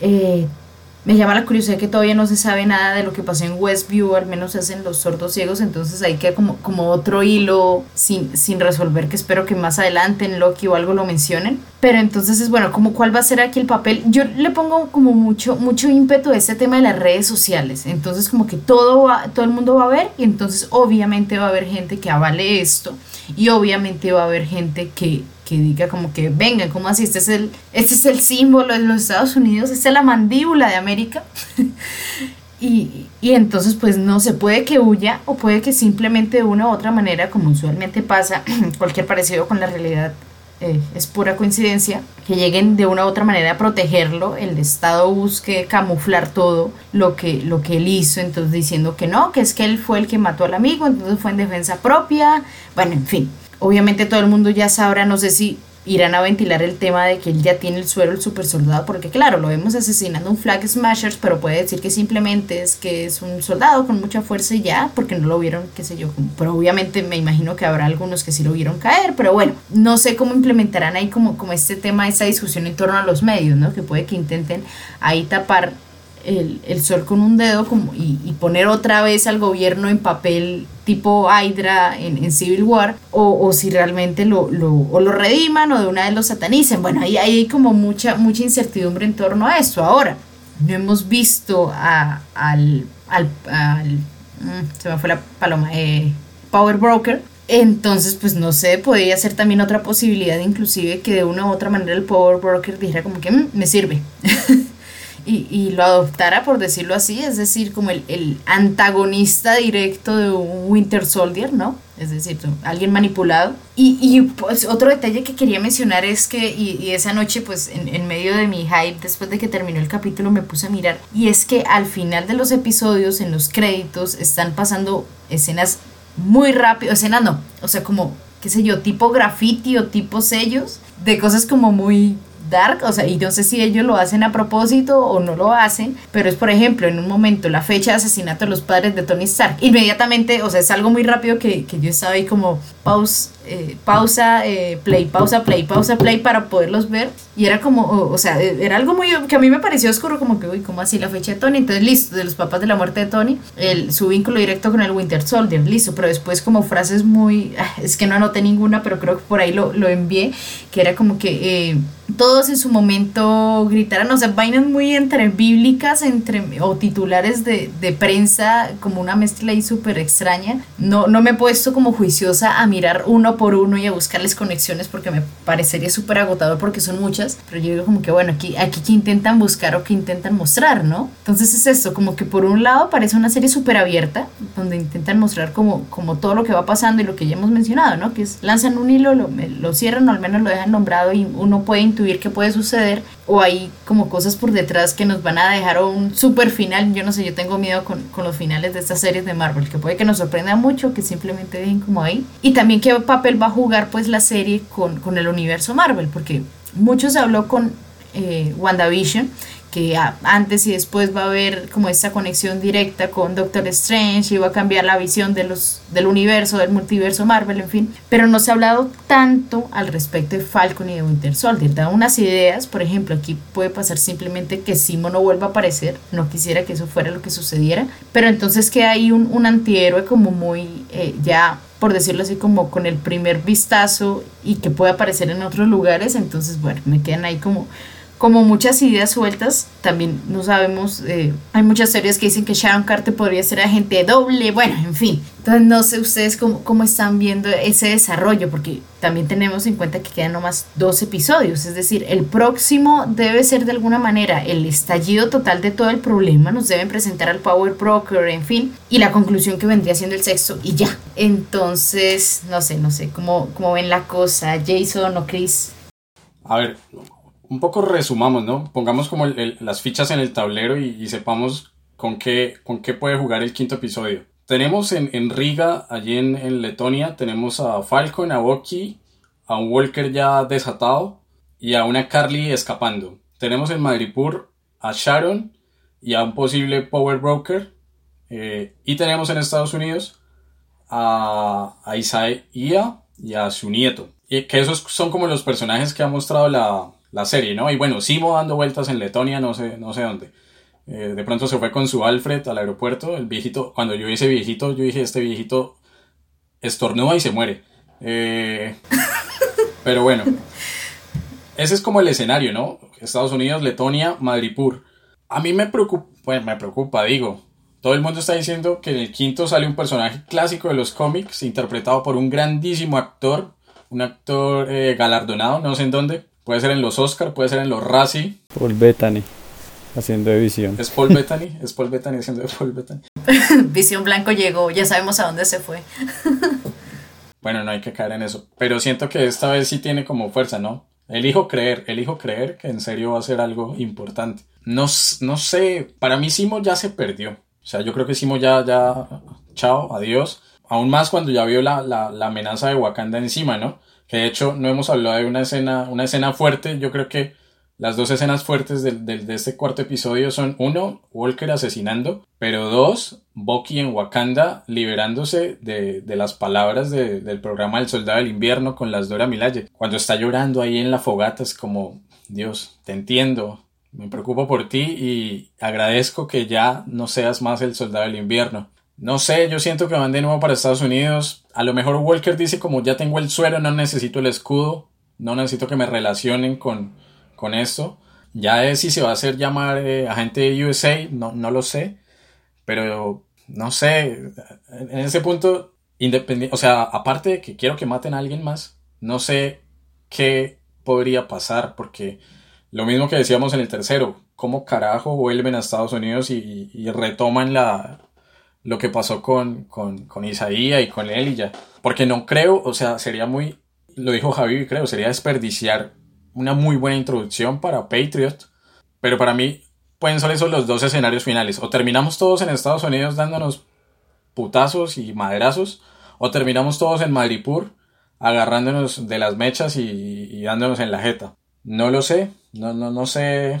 A: eh, me llama la curiosidad que todavía no se sabe nada de lo que pasó en Westview, al menos hacen los sordos ciegos, entonces ahí queda como, como otro hilo sin, sin resolver que espero que más adelante en Loki o algo lo mencionen. Pero entonces es bueno, como cuál va a ser aquí el papel. Yo le pongo como mucho, mucho ímpetu a este tema de las redes sociales. Entonces como que todo, va, todo el mundo va a ver y entonces obviamente va a haber gente que avale esto y obviamente va a haber gente que, que diga como que vengan, como así? Este es, el, este es el símbolo de los Estados Unidos, esta es la mandíbula de América. y, y, entonces pues no se puede que huya o puede que simplemente de una u otra manera, como usualmente pasa, cualquier parecido con la realidad eh, es pura coincidencia, que lleguen de una u otra manera a protegerlo, el Estado busque camuflar todo lo que, lo que él hizo, entonces diciendo que no, que es que él fue el que mató al amigo, entonces fue en defensa propia, bueno, en fin, obviamente todo el mundo ya sabrá, no sé si irán a ventilar el tema de que él ya tiene el suero, el super soldado, porque claro, lo vemos asesinando un Flag Smashers, pero puede decir que simplemente es que es un soldado con mucha fuerza y ya, porque no lo vieron, qué sé yo, pero obviamente me imagino que habrá algunos que sí lo vieron caer, pero bueno, no sé cómo implementarán ahí como, como este tema, esa discusión en torno a los medios, ¿no? Que puede que intenten ahí tapar el, sol con un dedo como, y, poner otra vez al gobierno en papel tipo Hydra en, Civil War, o, si realmente lo, lo, o lo rediman o de una vez lo satanicen. Bueno, ahí, hay como mucha, mucha incertidumbre en torno a esto. Ahora, no hemos visto a, al, al, mm, se me fue la paloma, eh, Power Broker, entonces, pues no sé, podría ser también otra posibilidad, inclusive que de una u otra manera el Power Broker dijera como que mm, me sirve. y, y, lo adoptara, por decirlo así, es decir, como el, el, antagonista directo de un Winter Soldier, ¿no? Es decir, alguien manipulado. Y, y pues otro detalle que quería mencionar es que, y, y esa noche, pues en, en, medio de mi hype, después de que terminó el capítulo, me puse a mirar, y es que al final de los episodios, en los créditos, están pasando escenas muy rápido, escenas no, o sea, como, qué sé yo, tipo graffiti o tipo sellos, de cosas como muy dark, o sea, y no sé si ellos lo hacen a propósito o no lo hacen, pero es por ejemplo en un momento la fecha de asesinato de los padres de Tony Stark, inmediatamente, o sea, es algo muy rápido que, que yo estaba ahí como pause, eh, pausa, eh, play, pausa, play, pausa, play para poderlos ver. Y era como, o, sea, era algo muy que a mí me pareció oscuro, como que, uy, ¿cómo así la fecha de Tony? Entonces, listo, de los papás de la muerte de Tony, el, su vínculo directo con el Winter Soldier, listo, pero después como frases muy, ah, es que no anoté ninguna, pero creo que por ahí lo, lo envié, que era como que eh, todos en su momento gritaran, o sea, vainas muy entre bíblicas, entre, o titulares de, de prensa, como una mezcla ahí súper extraña. No, no me he puesto como juiciosa a mirar uno por uno y a buscarles conexiones porque me parecería súper agotador porque son muchas, pero yo digo como que bueno, aquí, aquí que intentan buscar o que intentan mostrar, ¿no? Entonces es esto, como que por un lado parece una serie súper abierta, donde intentan mostrar como, como todo lo que va pasando y lo que ya hemos mencionado, ¿no? Que es lanzan un hilo, lo, lo cierran o al menos lo dejan nombrado y uno puede intuir qué puede suceder o hay como cosas por detrás que nos van a dejar un super final, yo no sé, yo tengo miedo con, con los finales de estas series de Marvel, que puede que nos sorprenda mucho, que simplemente dejen como ahí. Y también qué papel va a jugar pues la serie con, con el universo Marvel, porque mucho se habló con eh, WandaVision, que antes y después va a haber como esta conexión directa con Doctor Strange y va a cambiar la visión de los, del universo, del multiverso Marvel, en fin. Pero no se ha hablado tanto al respecto de Falcon y de Winter Soldier. Da unas ideas, por ejemplo, aquí puede pasar simplemente que Simo no vuelva a aparecer. No quisiera que eso fuera lo que sucediera. Pero entonces que hay un, un antihéroe como muy eh, ya por decirlo así, como con el primer vistazo y que puede aparecer en otros lugares. Entonces, bueno, me quedan ahí como como muchas ideas sueltas, también no sabemos, eh, hay muchas teorías que dicen que Sharon Carter podría ser agente doble, bueno, en fin. Entonces no sé ustedes cómo, cómo están viendo ese desarrollo, porque también tenemos en cuenta que quedan nomás dos episodios, es decir, el próximo debe ser de alguna manera el estallido total de todo el problema, nos deben presentar al Power Broker, en fin, y la conclusión que vendría siendo el sexo y ya. Entonces, no sé, no sé, cómo, cómo ven la cosa, Jason o Chris.
C: A ver, un poco resumamos, ¿no? Pongamos como las fichas en el tablero y, sepamos con qué, con qué puede jugar el quinto episodio. Tenemos en, Riga, allí en, Letonia, tenemos a Falcon, a Bucky, a un Walker ya desatado y a una Carly escapando. Tenemos en Madripur a Sharon y a un posible Power Broker. Eh, y tenemos en Estados Unidos a, a Isaiah y a su nieto. Y que esos son como los personajes que ha mostrado la, la serie, ¿no? Y bueno, Simo dando vueltas en Letonia, no sé, no sé dónde. Eh, de pronto se fue con su Alfred al aeropuerto, el viejito, cuando yo vi ese viejito, yo dije, este viejito estornuda y se muere. Eh, pero bueno, ese es como el escenario, ¿no? Estados Unidos, Letonia, Madripur. A mí me preocupa, pues me preocupa, digo, todo el mundo está diciendo que en el quinto sale un personaje clásico de los cómics, interpretado por un grandísimo actor, un actor eh, galardonado, no sé en dónde, Puede ser en los Oscar, puede ser en los Razzie.
B: Paul Bettany, haciendo de visión.
C: ¿Es Paul Bettany? ¿Es Paul Bettany haciendo de Paul Bettany?
A: visión Blanco llegó, ya sabemos a dónde se fue.
C: bueno, no hay que caer en eso. Pero siento que esta vez sí tiene como fuerza, ¿no? Elijo creer, elijo creer que en serio va a ser algo importante. No, no sé, para mí Simo ya se perdió. O sea, yo creo que Simo ya, ya, chao, adiós. Aún más cuando ya vio la, la, la amenaza de Wakanda encima, ¿no? De hecho no hemos hablado de una escena, una escena fuerte. Yo creo que las dos escenas fuertes de, de, este cuarto episodio son uno, Walker asesinando, pero dos, Bucky en Wakanda liberándose de, de las palabras del programa El Soldado del Invierno con las Dora Milaje. Cuando está llorando ahí en la fogata es como, Dios, te entiendo, me preocupo por ti y agradezco que ya no seas más el soldado del invierno. No sé, yo siento que van de nuevo para Estados Unidos. A lo mejor Walker dice como ya tengo el suero, no necesito el escudo, no necesito que me relacionen con, con esto. Ya es si se va a hacer llamar eh, agente USA, no, no lo sé. Pero no sé, en ese punto, independiente, o sea, aparte de que quiero que maten a alguien más, no sé qué podría pasar, porque lo mismo que decíamos en el tercero, cómo carajo vuelven a Estados Unidos y, retoman la, lo que pasó con, con, con Isaías y con ya. Porque no creo, o sea, sería muy, lo dijo Javi, creo, sería desperdiciar una muy buena introducción para Patriot. Pero para mí pueden ser esos los dos escenarios finales. O terminamos todos en Estados Unidos dándonos putazos y maderazos. O terminamos todos en Madripur agarrándonos de las mechas y dándonos en la jeta. No lo sé, no, no, no sé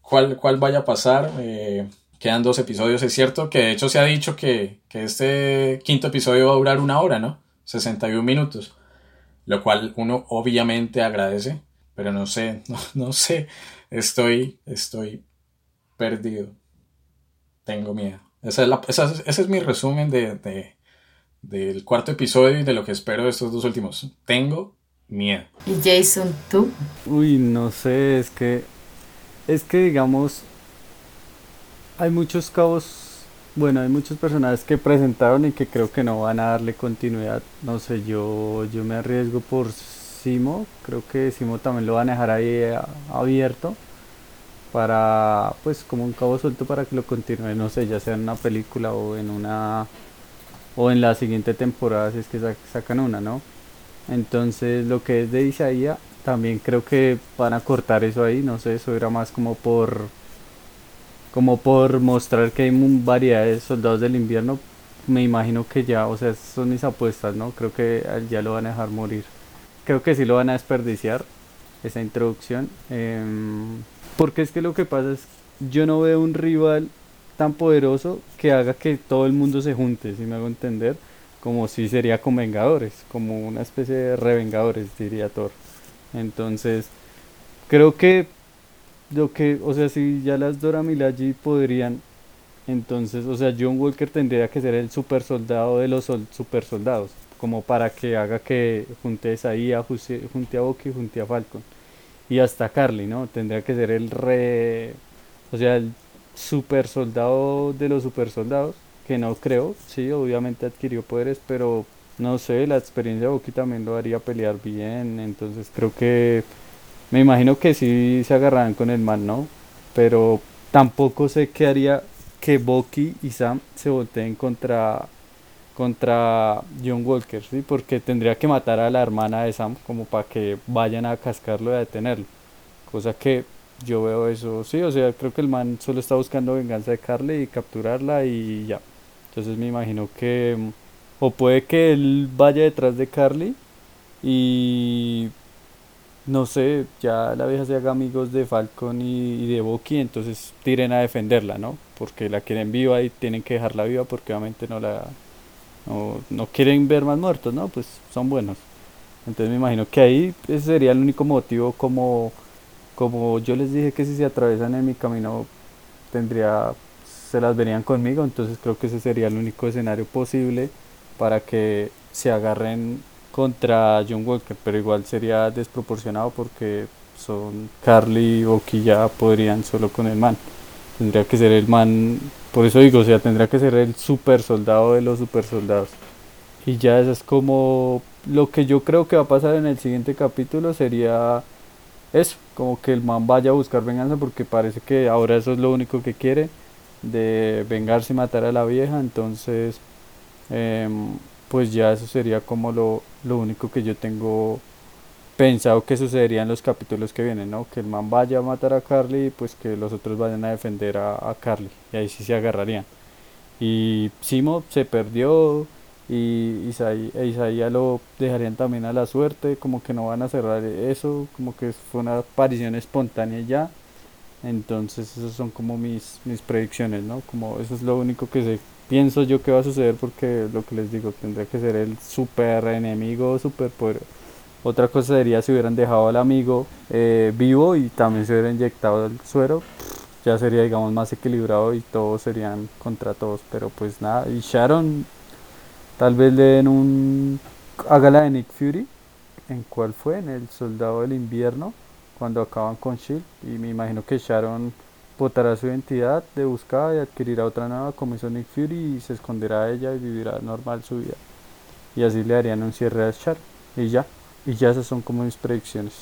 C: cuál, cuál vaya a pasar. Eh, quedan dos episodios, es cierto que de hecho se ha dicho que, este quinto episodio va a durar una hora, ¿no? 61 minutos. Lo cual uno obviamente agradece, pero no sé, no, sé. Estoy, estoy perdido. Tengo miedo. Esa es ese es mi resumen de, del cuarto episodio y de lo que espero de estos dos últimos. Tengo miedo.
A: ¿Y Jason, tú?
B: Uy, no sé, es que. Es que, digamos. Hay muchos cabos. Bueno, hay muchos personajes que presentaron y que creo que no van a darle continuidad. No sé, yo, yo me arriesgo por Simo. Creo que Simo también lo van a dejar ahí eh, abierto. Para, pues, como un cabo suelto para que lo continúe. No sé, ya sea en una película o en una. O en la siguiente temporada, si es que sacan una, ¿no? Entonces lo que es de Isaías, también creo que van a cortar eso ahí, no sé, eso era más como por como por mostrar que hay variedad de soldados del invierno, me imagino que ya, o sea, son mis apuestas, ¿no? Creo que ya lo van a dejar morir. Creo que sí lo van a desperdiciar, esa introducción. Em, porque es que lo que pasa es, yo no veo un rival tan poderoso que haga que todo el mundo se junte, si me hago entender como si sería con Vengadores, como una especie de revengadores, diría Thor. Entonces, creo que lo que, o sea, si ya las Dora Milaje podrían, entonces, o sea, John Walker tendría que ser el super soldado de los super soldados, como para que haga que junte a junte a Bucky, junte a Falcon. Y hasta Carly, ¿no? Tendría que ser el re, o sea, el super soldado de los super soldados que no creo, sí, obviamente adquirió poderes, pero no sé, la experiencia de Bucky también lo haría pelear bien, entonces creo que me imagino que sí se agarran con el man, ¿no? Pero tampoco sé qué haría que Bucky y Sam se volteen contra contra John Walker, ¿sí? Porque tendría que matar a la hermana de Sam como para que vayan a cascarlo y a detenerlo. Cosa que yo veo eso, sí, o sea, creo que el man solo está buscando venganza de Carly y capturarla y ya. Entonces me imagino que o puede que él vaya detrás de Carly y no sé, ya la vieja se haga amigos de Falcon y, de Bucky, entonces tiren a defenderla, ¿no? Porque la quieren viva y tienen que dejarla viva porque obviamente no la no, quieren ver más muertos, ¿no? Pues son buenos. Entonces me imagino que ahí ese sería el único motivo como como yo les dije que si se atravesan en mi camino tendría se las verían conmigo, entonces creo que ese sería el único escenario posible para que se agarren contra John Walker, pero igual sería desproporcionado porque son Carly Bucky ya podrían solo con el man. Tendría que ser el man, por eso digo, o sea, tendría que ser el super soldado de los super soldados. Y ya eso es como lo que yo creo que va a pasar en el siguiente capítulo sería eso, como que el man vaya a buscar venganza porque parece que ahora eso es lo único que quiere de vengarse y matar a la vieja, entonces em, pues ya eso sería como lo, lo único que yo tengo pensado que sucedería en los capítulos que vienen, ¿no? Que el man vaya a matar a Carly y pues que los otros vayan a defender a, a Carly y ahí sí se agarrarían. Y Simo se perdió y Isaías e lo dejarían también a la suerte, como que no van a cerrar eso, como que fue una aparición espontánea ya entonces, esas son como mis, mis predicciones, ¿no? Como eso es lo único que sé, pienso yo que va a suceder porque lo que les digo, tendría que ser el super enemigo, super poder, Otra cosa sería si hubieran dejado al amigo eh, vivo y también se hubiera inyectado el suero, ya sería digamos más equilibrado y todos serían contra todos, pero pues nada, y Sharon tal vez le den un haga la de Nick Fury, ¿en cuál fue? En el Soldado del Invierno, cuando acaban con Shield y me imagino que Sharon votará su identidad de buscada y adquirirá otra nueva como hizo Nick Fury y se esconderá a ella y vivirá normal su vida. Y así le harían un cierre a Sharon y ya. Y ya esas son como mis predicciones.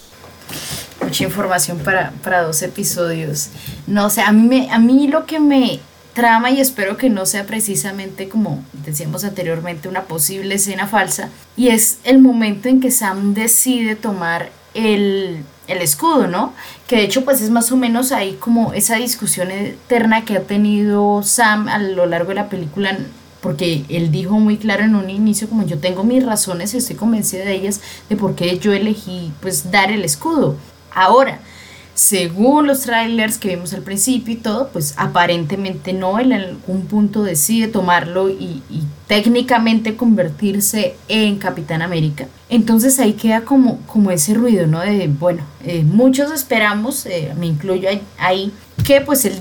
A: Mucha información para, para dos episodios. No sé, a mí, a mí lo que me trama y espero que no sea precisamente como decíamos anteriormente una posible escena falsa y es el momento en que Sam decide tomar el, el, escudo, ¿no? Que de hecho pues es más o menos ahí como esa discusión eterna que ha tenido Sam a lo largo de la película porque él dijo muy claro en un inicio como yo tengo mis razones, estoy convencida de ellas, de por qué yo elegí pues dar el escudo. Ahora, según los trailers que vimos al principio y todo, pues aparentemente no, él en algún punto decide tomarlo y, técnicamente convertirse en Capitán América. Entonces ahí queda como, como ese ruido, ¿no? De, bueno, eh, muchos esperamos, eh, me incluyo ahí, que pues él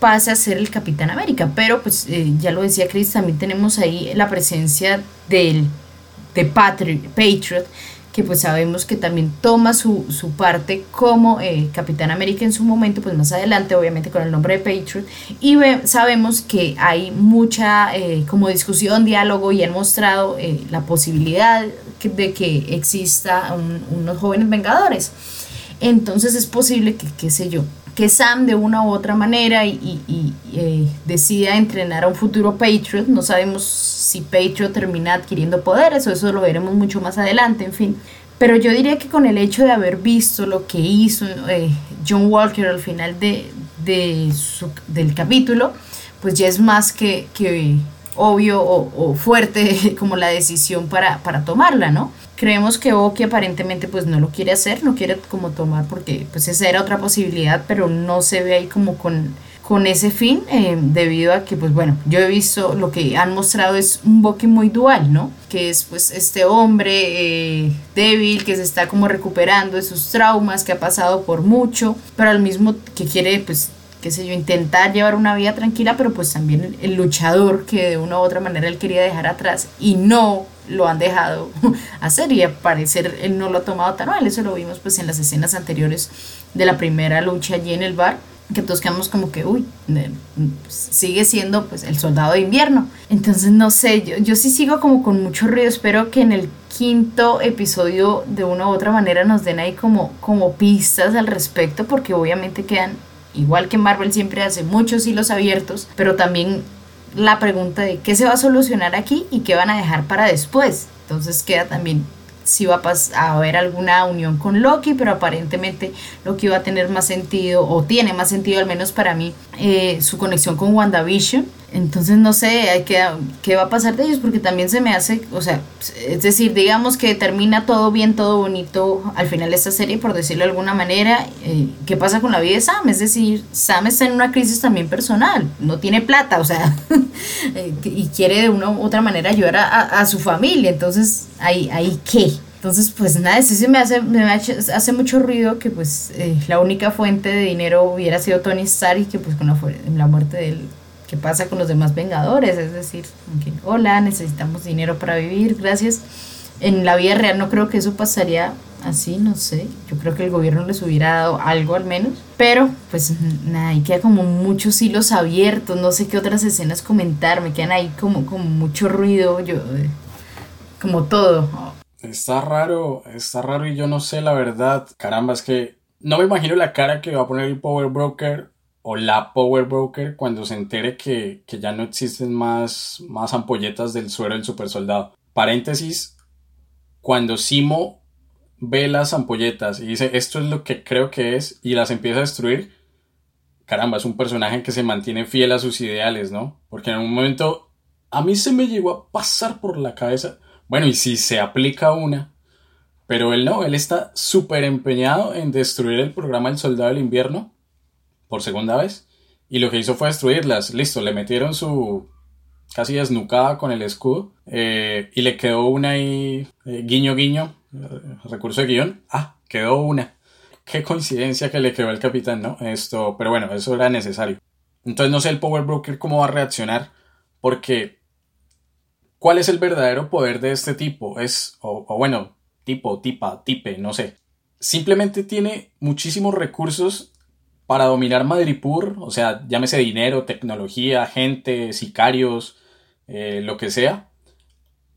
A: pase a ser el Capitán América. Pero pues eh, ya lo decía Chris, también tenemos ahí la presencia del de Patriot, que pues sabemos que también toma su, su parte como eh, Capitán América en su momento, pues más adelante obviamente con el nombre de Patriot, y sabemos que hay mucha eh, como discusión, diálogo y han mostrado la posibilidad de que exista unos jóvenes vengadores. Entonces es posible que, qué sé yo, que Sam de una u otra manera y, eh, decida entrenar a un futuro Patriot. No sabemos si Patriot termina adquiriendo poderes o eso lo veremos mucho más adelante, en fin. Pero yo diría que con el hecho de haber visto lo que hizo eh, John Walker al final de, del capítulo, pues ya es más que, que obvio o, fuerte como la decisión para, para tomarla, ¿no? Creemos que Oki aparentemente pues no lo quiere hacer, no quiere como tomar porque pues esa era otra posibilidad, pero no se ve ahí como con, con ese fin, eh, debido a que pues bueno, yo he visto lo que han mostrado es un Bucky muy dual, ¿no? Que es pues este hombre eh, débil que se está como recuperando de sus traumas, que ha pasado por mucho, pero al mismo que quiere pues qué sé yo, intentar llevar una vida tranquila, pero pues también el, luchador que de una u otra manera él quería dejar atrás y no lo han dejado hacer. Y al parecer él no lo ha tomado tan mal, eso lo vimos pues en las escenas anteriores de la primera lucha allí en el bar, que todos quedamos como que, uy, sigue siendo pues el soldado de invierno. Entonces no sé, yo, yo sí sigo como con mucho ruido, espero que en el quinto episodio de una u otra manera nos den ahí como, como pistas al respecto, porque obviamente quedan igual que Marvel siempre hace muchos hilos abiertos, pero también la pregunta de qué se va a solucionar aquí y qué van a dejar para después. Entonces queda también si va a, haber alguna unión con Loki, pero aparentemente Loki va a tener más sentido, o tiene más sentido al menos para mí, eh, su conexión con WandaVision. Entonces no sé qué, qué va a pasar de ellos, porque también se me hace, o sea, es decir, digamos que termina todo bien, todo bonito al final de esta serie, por decirlo de alguna manera. Eh, ¿Qué pasa con la vida de Sam? Es decir, Sam está en una crisis también personal, no tiene plata, o sea, eh, y quiere de una u otra manera ayudar a, a su familia. Entonces, ¿ahí, ahí qué? Entonces, pues nada, sí se me hace, me hace mucho ruido que pues eh, la única fuente de dinero hubiera sido Tony Stark y que pues con la, la muerte de él, ¿qué pasa con los demás Vengadores? Es decir, hola, necesitamos dinero para vivir, gracias. En la vida real no creo que eso pasaría así, no sé. Yo creo que el gobierno les hubiera dado algo al menos. Pero, pues nada, ahí queda como muchos hilos abiertos. No sé qué otras escenas comentar. Me quedan ahí como, como mucho ruido. Yo, eh, como todo.
C: Está raro, está raro y yo no sé la verdad. Caramba, es que no me imagino la cara que va a poner el Power Broker o la Power Broker cuando se entere que, ya no existen más, más ampolletas del suero del super soldado. Paréntesis, cuando Simo ve las ampolletas y dice esto es lo que creo que es y las empieza a destruir, caramba, es un personaje que se mantiene fiel a sus ideales, ¿no? Porque en un momento a mí se me llegó a pasar por la cabeza bueno, y si se aplica una, pero él no, él está súper empeñado en destruir el programa El Soldado del Invierno por segunda vez. Y lo que hizo fue destruirlas. Listo, le metieron su casi desnucada con el escudo. Eh, y le quedó una ahí, eh, guiño guiño, recurso de guion. Ah, quedó una. Qué coincidencia que le quedó al capitán, ¿no? Esto, pero bueno, eso era necesario. Entonces no sé el Power Broker cómo va a reaccionar, porque ¿cuál es el verdadero poder de este tipo? Es, o, o bueno, tipo, tipa, tipe, no sé. Simplemente tiene muchísimos recursos para dominar Madripur, o sea, llámese dinero, tecnología, gente, sicarios, eh, lo que sea,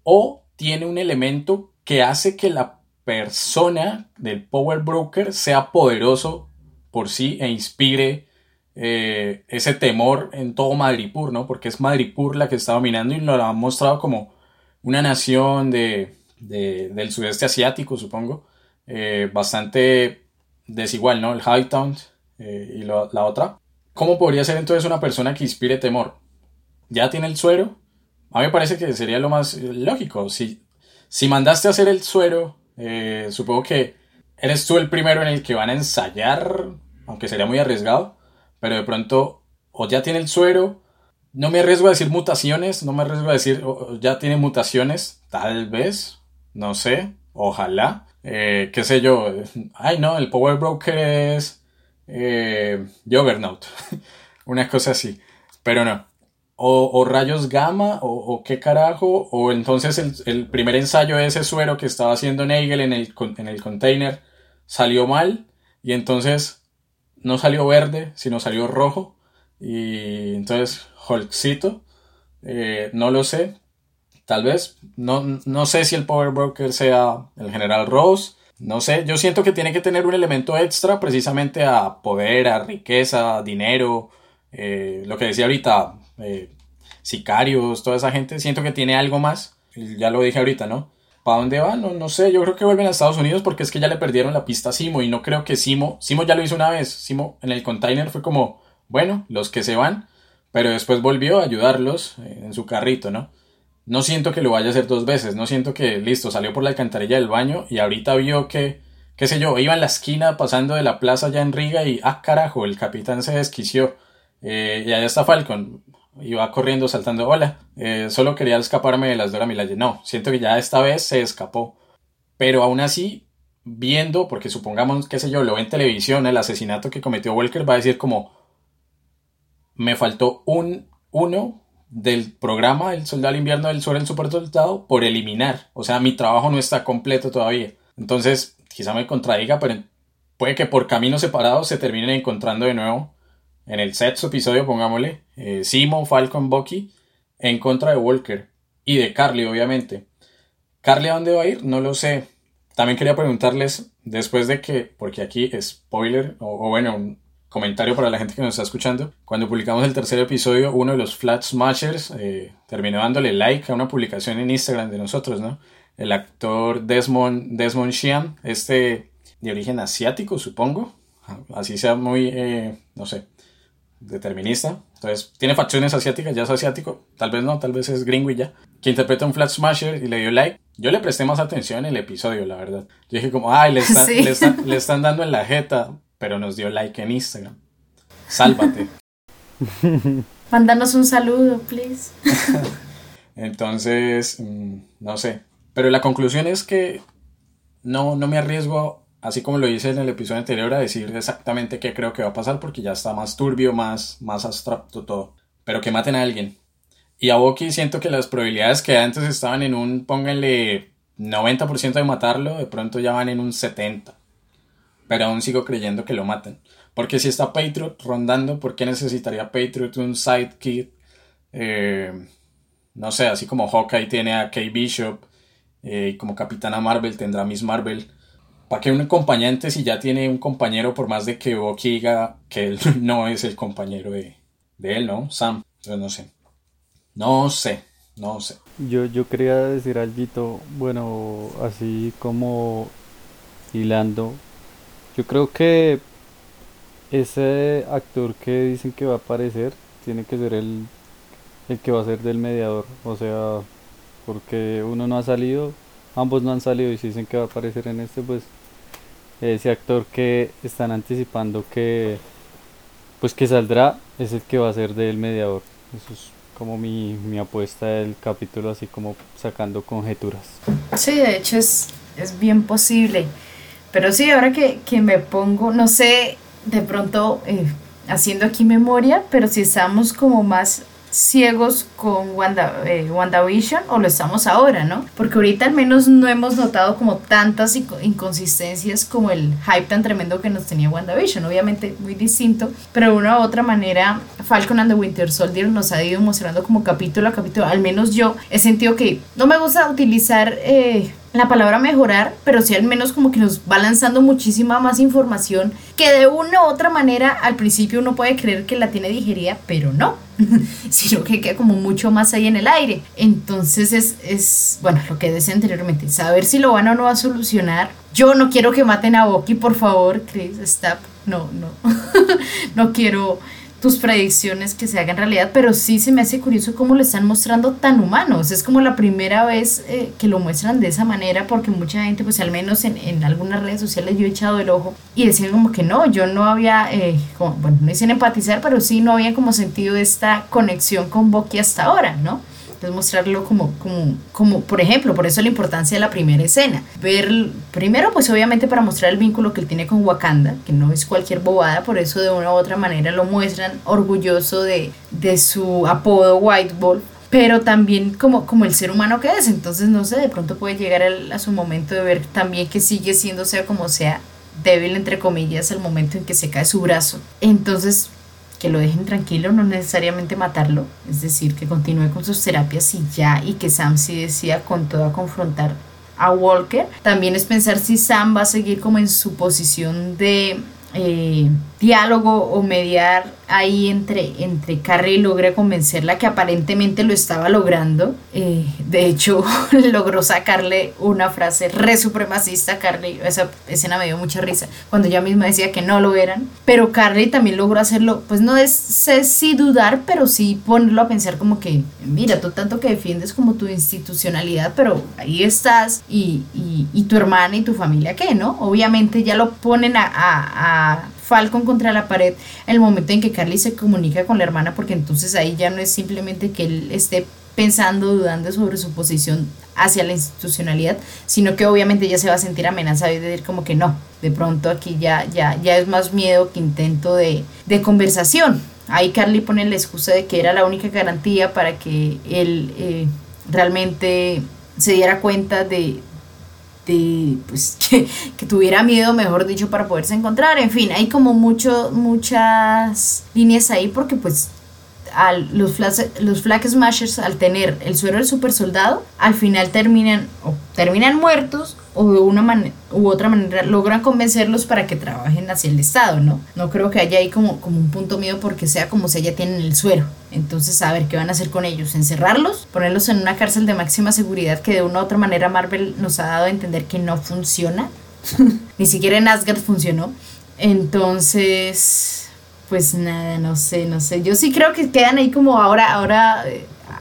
C: o tiene un elemento que hace que la persona del Power Broker sea poderoso por sí e inspire eh, ese temor en todo Madripur, ¿no? Porque es Madripur la que está dominando y lo han mostrado como una nación de, del sudeste asiático, supongo, eh, bastante desigual, ¿no? El Hightown eh, y la otra. ¿Cómo podría ser entonces una persona que inspire temor? ¿Ya tiene el suero? A mí me parece que sería lo más lógico. Si, si mandaste a hacer el suero, eh, supongo que eres tú el primero en el que van a ensayar, aunque sería muy arriesgado, pero de pronto o ya tiene el suero, no me arriesgo a decir mutaciones, no me arriesgo a decir ya tiene mutaciones, tal vez, no sé, ojalá, eh, qué sé yo, ay no, el Power Broker es eh, Juggernaut, una cosa así, pero no. O, rayos gamma, o, qué carajo, o entonces el, primer ensayo de ese suero que estaba haciendo Nagel en el, en el container salió mal, y entonces no salió verde, sino salió rojo, y entonces Hulkcito, eh, no lo sé, tal vez, no, no sé si el Power Broker sea el General Rose, no sé, yo siento que tiene que tener un elemento extra precisamente a poder, a riqueza, dinero, eh, lo que decía ahorita, eh, sicarios, toda esa gente, siento que tiene algo más. Ya lo dije ahorita, ¿no? ¿Para dónde va? No, no sé, yo creo que vuelven a Estados Unidos porque es que ya le perdieron la pista a Simo y no creo que Simo, Simo ya lo hizo una vez, Simo en el container fue como, bueno, los que se van, pero después volvió a ayudarlos eh, en su carrito, ¿no? No siento que lo vaya a hacer dos veces, no siento que, listo, salió por la alcantarilla del baño y ahorita vio que, qué sé yo, iba en la esquina pasando de la plaza ya en Riga y, ah, carajo, el capitán se desquició. Eh, y allá está Falcon, iba corriendo, saltando, hola, eh, solo quería escaparme de las Dora Milaje. No, siento que ya esta vez se escapó. Pero aún así, viendo, porque supongamos, qué sé yo, lo ve en televisión, el asesinato que cometió Walker, va a decir como, me faltó un uno del programa El Soldado del Invierno del Sur, el Super Soldado, por eliminar. O sea, mi trabajo no está completo todavía. Entonces, quizá me contradiga, pero puede que por caminos separados se terminen encontrando de nuevo en el sexto episodio, pongámosle, eh, Simon, Falcon, Bucky, en contra de Walker y de Carly, obviamente. ¿Carly a dónde va a ir? No lo sé. También quería preguntarles, después de que, porque aquí spoiler, o, o bueno, comentario para la gente que nos está escuchando. Cuando publicamos el tercer episodio, uno de los Flat Smashers eh, terminó dándole like a una publicación en Instagram de nosotros, ¿no? El actor Desmond, Desmond Xian, este de origen asiático, supongo. Así sea muy, eh, no sé, determinista. Entonces, tiene facciones asiáticas, ya es asiático. Tal vez no, tal vez es gringo y ya. Que interpreta un Flat Smasher y le dio like. Yo le presté más atención en el episodio, la verdad. Yo dije como, ay, le, le, le están dando en la jeta pero nos dio like en Instagram. Sálvate.
A: Mándanos un saludo, please.
C: Entonces, mm, no sé. Pero la conclusión es que no, no me arriesgo, así como lo hice en el episodio anterior, a decir exactamente qué creo que va a pasar porque ya está más turbio, más, más abstracto todo. Pero que maten a alguien. Y a Boki siento que las probabilidades que antes estaban en un, pónganle 90% de matarlo, de pronto ya van en un 70% pero aún sigo creyendo que lo maten. Porque si está Patriot rondando, ¿por qué necesitaría Patriot un sidekick? Eh, no sé, así como Hawkeye tiene a Kay Bishop eh, y como Capitana Marvel tendrá Miss Marvel. ¿Para qué un acompañante si ya tiene un compañero por más de que Bucky diga que él no es el compañero de, de él, ¿no? Sam. Entonces no sé. No sé, no sé.
B: Yo, yo quería decir algo, bueno, así como hilando yo creo que ese actor que dicen que va a aparecer tiene que ser el, el que va a ser del mediador. O sea, porque uno no ha salido, ambos no han salido y si dicen que va a aparecer en este, pues ese actor que están anticipando que pues que saldrá es el que va a ser del mediador. Eso es como mi, mi apuesta del capítulo, así como sacando conjeturas.
A: Sí, de hecho es es bien posible. Pero sí, ahora que, que me pongo, no sé, de pronto eh, haciendo aquí memoria, pero si estamos como más ciegos con Wanda, eh, WandaVision o lo estamos ahora, ¿no? Porque ahorita al menos no hemos notado como tantas inconsistencias como el hype tan tremendo que nos tenía WandaVision, obviamente muy distinto, pero de una u otra manera Falcon and the Winter Soldier nos ha ido mostrando como capítulo a capítulo, al menos yo he sentido que no me gusta utilizar... Eh, la palabra mejorar, pero sí al menos como que nos va lanzando muchísima más información que de una u otra manera al principio uno puede creer que la tiene digerida, pero no, sino que queda como mucho más ahí en el aire. Entonces es, es bueno, lo que decía anteriormente, saber si lo van o no a solucionar. Yo no quiero que maten a Boki, por favor, Chris, stop. No, no, no quiero tus predicciones que se hagan realidad, pero sí se me hace curioso cómo lo están mostrando tan humanos. Es como la primera vez eh, que lo muestran de esa manera, porque mucha gente, pues al menos en, en, algunas redes sociales yo he echado el ojo y decían como que no, yo no había, eh, bueno, no dicen empatizar, pero sí no había como sentido esta conexión con Boki hasta ahora, ¿no? Entonces mostrarlo como, como, como, por ejemplo, por eso la importancia de la primera escena. Ver, primero, pues obviamente para mostrar el vínculo que él tiene con Wakanda, que no es cualquier bobada, por eso de una u otra manera lo muestran orgulloso de, de su apodo White Wolf, pero también como, como el ser humano que es. Entonces, no sé, de pronto puede llegar a su momento de ver también que sigue siendo, sea como sea, débil, entre comillas, el momento en que se cae su brazo. Entonces, que lo dejen tranquilo, no necesariamente matarlo, es decir, que continúe con sus terapias y ya, y que Sam sí decida con todo a confrontar a Walker. También es pensar si Sam va a seguir como en su posición de eh, diálogo o mediar ahí entre, entre Carrie y logre convencerla que aparentemente lo estaba logrando. Eh, de hecho, logró sacarle una frase re supremacista a Carly. Esa escena me dio mucha risa cuando ella misma decía que no lo eran. Pero Carly también logró hacerlo, pues no es sé si dudar, pero sí ponerlo a pensar como que, mira, tú tanto que defiendes como tu institucionalidad, pero ahí estás y, y, tu hermana y tu familia, ¿qué? ¿No? Obviamente ya lo ponen a Falcon contra la pared el momento en que Carly se comunica con la hermana, porque entonces ahí ya no es simplemente que él esté pensando, dudando sobre su posición hacia la institucionalidad, sino que obviamente ella se va a sentir amenazada y decir como que no, de pronto aquí ya, ya, ya es más miedo que intento de, de conversación. Ahí Carly pone la excusa de que era la única garantía para que él eh, realmente se diera cuenta de, pues, que, que, tuviera miedo, mejor dicho, para poderse encontrar. En fin, hay como mucho, muchas líneas ahí porque pues al, los, flash, los Smashers al tener el suero del super soldado, al final terminan, o terminan muertos o de una u otra manera logran convencerlos para que trabajen hacia el Estado, ¿no? No creo que haya ahí como, como un punto mío porque sea como si ya tienen el suero. Entonces, a ver, ¿qué van a hacer con ellos? ¿Encerrarlos? ¿Ponerlos en una cárcel de máxima seguridad que de una u otra manera Marvel nos ha dado a entender que no funciona? Ni siquiera en Asgard funcionó. Entonces, pues nada, no sé, no sé. Yo sí creo que quedan ahí como ahora, ahora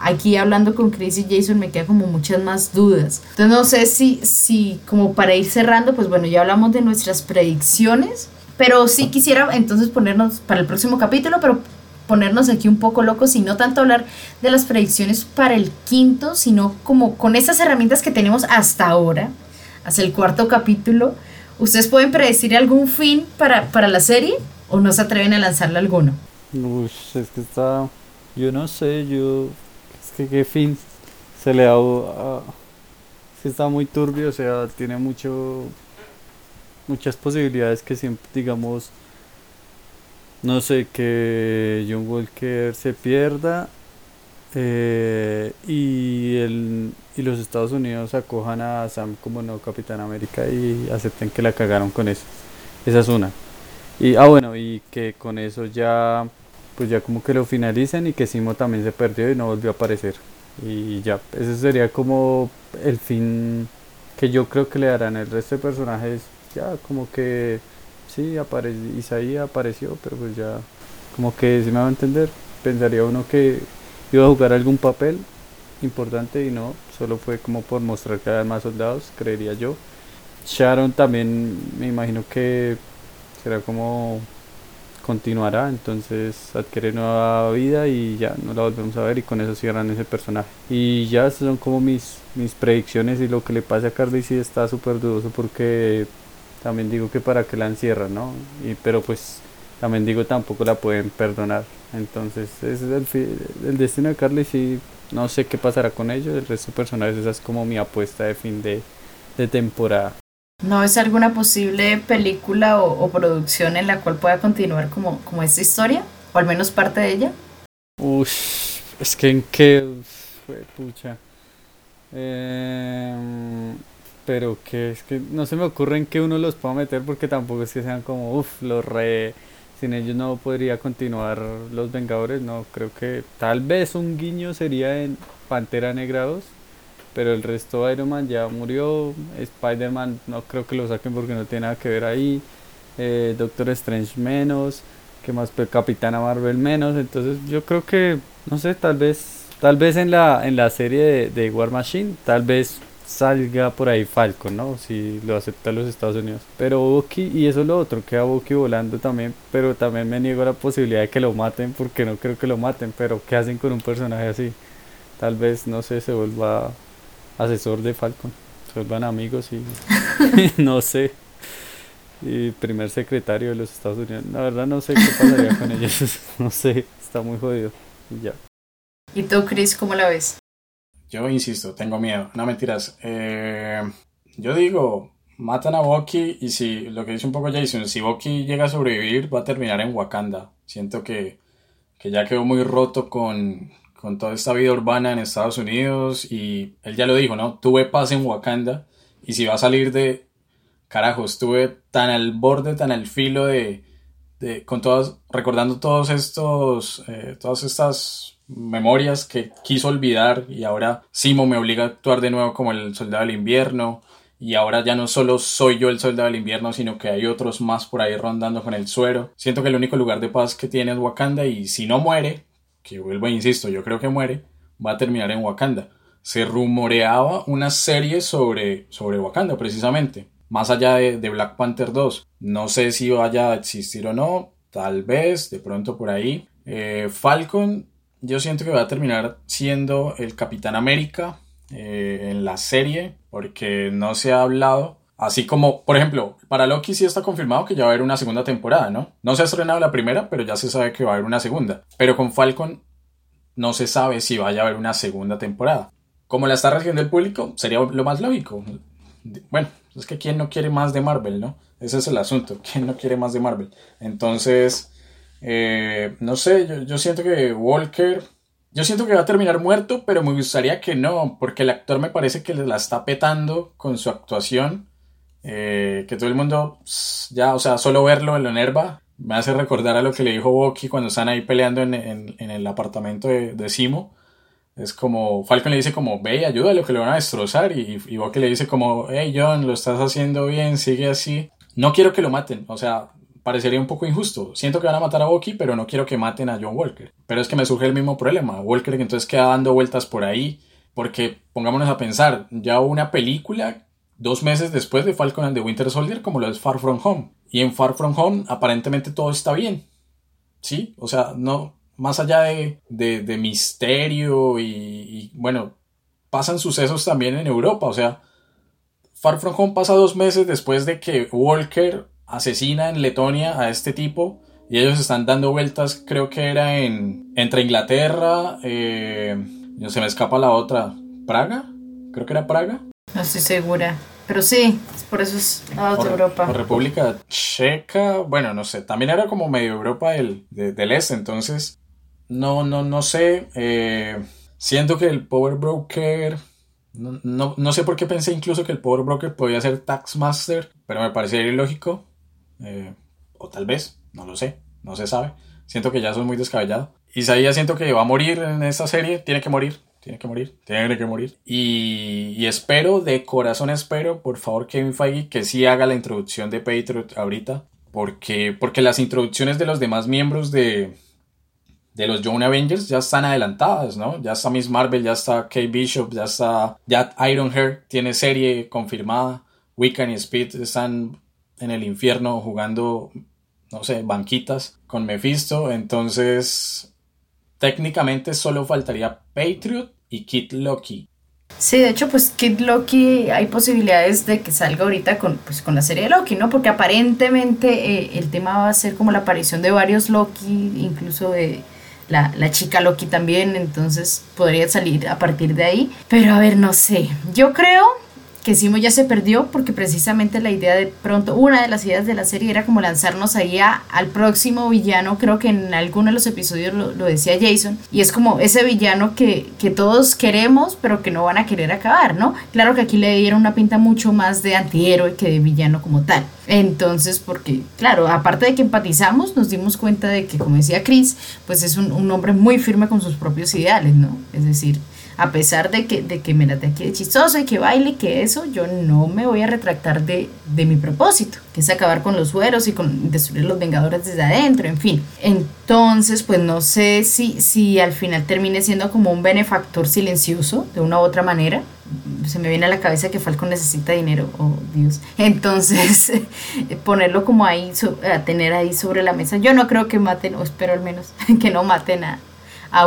A: aquí hablando con Chris y Jason me quedan como muchas más dudas. Entonces no sé si, si como para ir cerrando, pues bueno, ya hablamos de nuestras predicciones, pero sí quisiera entonces ponernos para el próximo capítulo, pero ponernos aquí un poco locos y no tanto hablar de las predicciones para el quinto, sino como con esas herramientas que tenemos hasta ahora, hasta el cuarto capítulo. ¿Ustedes pueden predecir algún fin para, para la serie o no se atreven a lanzarle alguno?
B: Uy, es que está, yo no sé, yo que qué fin se le da a, si está muy turbio, o sea, tiene mucho muchas posibilidades que siempre digamos no sé que John Walker se pierda eh, y el y los Estados Unidos acojan a Sam como no Capitán América y acepten que la cagaron con eso. Esa es una. Y ah bueno, y que con eso ya pues ya como que lo finalicen y que Simo también se perdió y no volvió a aparecer. Y ya, ese sería como el fin que yo creo que le darán el resto de personajes. Ya como que sí, apareció, Isaí apareció, pero pues ya como que si me va a entender, pensaría uno que iba a jugar algún papel importante y no, solo fue como por mostrar que había más soldados, creería yo. Sharon también me imagino que será como continuará, entonces adquiere nueva vida y ya no la volvemos a ver y con eso cierran ese personaje. Y ya son como mis, mis predicciones y lo que le pasa a Carly sí está súper dudoso porque también digo que para que la encierran, ¿no? Y, pero pues también digo tampoco la pueden perdonar. Entonces es el, el destino de Carly sí, no sé qué pasará con ellos, el resto de personajes esa es como mi apuesta de fin de, de temporada.
A: ¿No es alguna posible película o, producción en la cual pueda continuar como, como esta historia? ¿O al menos parte de ella?
B: Uy, es que en qué... Pucha. Em, pero que es que no se me ocurre en qué uno los pueda meter porque tampoco es que sean como, uff, los re... Sin ellos no podría continuar Los Vengadores, no, creo que tal vez un guiño sería en Pantera Negra 2 pero el resto Iron Man ya murió, Spider-Man no creo que lo saquen porque no tiene nada que ver ahí, eh, Doctor Strange menos, que más pues, Capitana Marvel menos, entonces yo creo que, no sé, tal vez, tal vez en la, en la serie de, War Machine, tal vez salga por ahí Falcon, ¿no? Si lo acepta los Estados Unidos. Pero Bucky, y eso es lo otro, queda Bucky volando también, pero también me niego a la posibilidad de que lo maten porque no creo que lo maten, pero ¿qué hacen con un personaje así? Tal vez, no sé, se vuelva asesor de Falcon. Se vuelvan amigos y no sé. Y primer secretario de los Estados Unidos. La verdad no sé qué pasaría con ellos. no sé, está muy jodido. Y ya.
A: ¿Y tú, Chris, cómo la ves?
C: Yo insisto, tengo miedo. No mentiras. Eh, yo digo, matan a Bucky y si, lo que dice un poco Jason, si Bucky llega a sobrevivir va a terminar en Wakanda. Siento que, que ya quedó muy roto con, con toda esta vida urbana en Estados Unidos y él ya lo dijo, ¿no? Tuve paz en Wakanda y si va a salir de carajo, estuve tan al borde, tan al filo de, de con todas, recordando todos estos, eh, todas estas memorias que quiso olvidar y ahora Simo me obliga a actuar de nuevo como el soldado del invierno y ahora ya no solo soy yo el soldado del invierno, sino que hay otros más por ahí rondando con el suero. Siento que el único lugar de paz que tiene es Wakanda y si no muere, que vuelvo e insisto, yo creo que muere, va a terminar en Wakanda. Se rumoreaba una serie sobre, sobre Wakanda, precisamente, más allá de, Black Panther 2. No sé si vaya a existir o no, tal vez, de pronto por ahí. Eh, Falcon, yo siento que va a terminar siendo el Capitán América eh, en la serie, porque no se ha hablado Así como, por ejemplo, para Loki sí está confirmado que ya va a haber una segunda temporada, ¿no? No se ha estrenado la primera, pero ya se sabe que va a haber una segunda. Pero con Falcon no se sabe si vaya a haber una segunda temporada. Como la está recibiendo el público, sería lo más lógico. Bueno, es que quién no quiere más de Marvel, ¿no? Ese es el asunto. ¿Quién no quiere más de Marvel? Entonces, eh, no sé, yo, yo siento que Walker yo siento que va a terminar muerto, pero me gustaría que no, porque el actor me parece que la está petando con su actuación. Eh, que todo el mundo ya, o sea, solo verlo en lo enerva me hace recordar a lo que le dijo Bucky cuando están ahí peleando en, en, el apartamento de, de, Simo. Es como, Falcon le dice como, ve y ayúdale que le van a destrozar. Y, y Bucky le dice como, hey John, lo estás haciendo bien, sigue así. No quiero que lo maten, o sea, parecería un poco injusto. Siento que van a matar a Bucky, pero no quiero que maten a John Walker. Pero es que me surge el mismo problema. Walker que entonces queda dando vueltas por ahí. Porque pongámonos a pensar, ya hubo una película dos meses después de Falcon and the Winter Soldier, como lo es Far From Home. Y en Far From Home aparentemente todo está bien. ¿Sí? O sea, no, más allá de, de, misterio y, bueno, pasan sucesos también en Europa. O sea, Far From Home pasa dos meses después de que Walker asesina en Letonia a este tipo. Y ellos están dando vueltas, creo que era en entre Inglaterra, eh, no se me escapa la otra, Praga, creo que era Praga.
A: No estoy segura. Pero sí, por eso es a otra Europa.
C: República Checa, bueno, no sé, también era como medio Europa del, del este, entonces no, no, no sé. Eh, siento que el Power Broker, no, no, sé por qué pensé incluso que el Power Broker podía ser Tax Master, pero me parecía ilógico. Eh, o tal vez, no lo sé, no se sabe. Siento que ya soy muy descabellado. Isaías siento que va a morir en esta serie, tiene que morir tiene que morir, tiene que morir. Y, espero, de corazón espero, por favor, Kevin Feige, que sí haga la introducción de Patriot ahorita. Porque, porque las introducciones de los demás miembros de, de los Young Avengers ya están adelantadas, ¿no? Ya está Miss Marvel, ya está Kate Bishop, ya está. Ya Ironheart tiene serie confirmada. Wiccan y Speed están en el infierno jugando no sé, banquitas con Mephisto. Entonces, técnicamente solo faltaría Patriot y Kid Loki.
A: Sí, de hecho, pues Kid Loki hay posibilidades de que salga ahorita con, pues, con la serie de Loki, ¿no? Porque aparentemente eh, el tema va a ser como la aparición de varios Loki, incluso de la, la, chica Loki también, entonces podría salir a partir de ahí. Pero a ver, no sé, yo creo que Simo ya se perdió porque precisamente la idea de pronto, una de las ideas de la serie era como lanzarnos ahí al próximo villano, creo que en alguno de los episodios lo, decía Jason, y es como ese villano que, que, todos queremos pero que no van a querer acabar, ¿no? Claro que aquí le dieron una pinta mucho más de antihéroe que de villano como tal. Entonces, porque, claro, aparte de que empatizamos, nos dimos cuenta de que, como decía Chris, pues es un, un hombre muy firme con sus propios ideales, ¿no? Es decir, a pesar de que, de que me la de chistoso y que baile, que eso, yo no me voy a retractar de, de mi propósito, que es acabar con los sueros y con destruir los Vengadores desde adentro, en fin. Entonces, pues no sé si, si al final termine siendo como un benefactor silencioso, de una u otra manera. Se me viene a la cabeza que Falcon necesita dinero, oh Dios. Entonces, ponerlo como ahí, a tener ahí sobre la mesa. Yo no creo que maten, o espero al menos que no maten a, a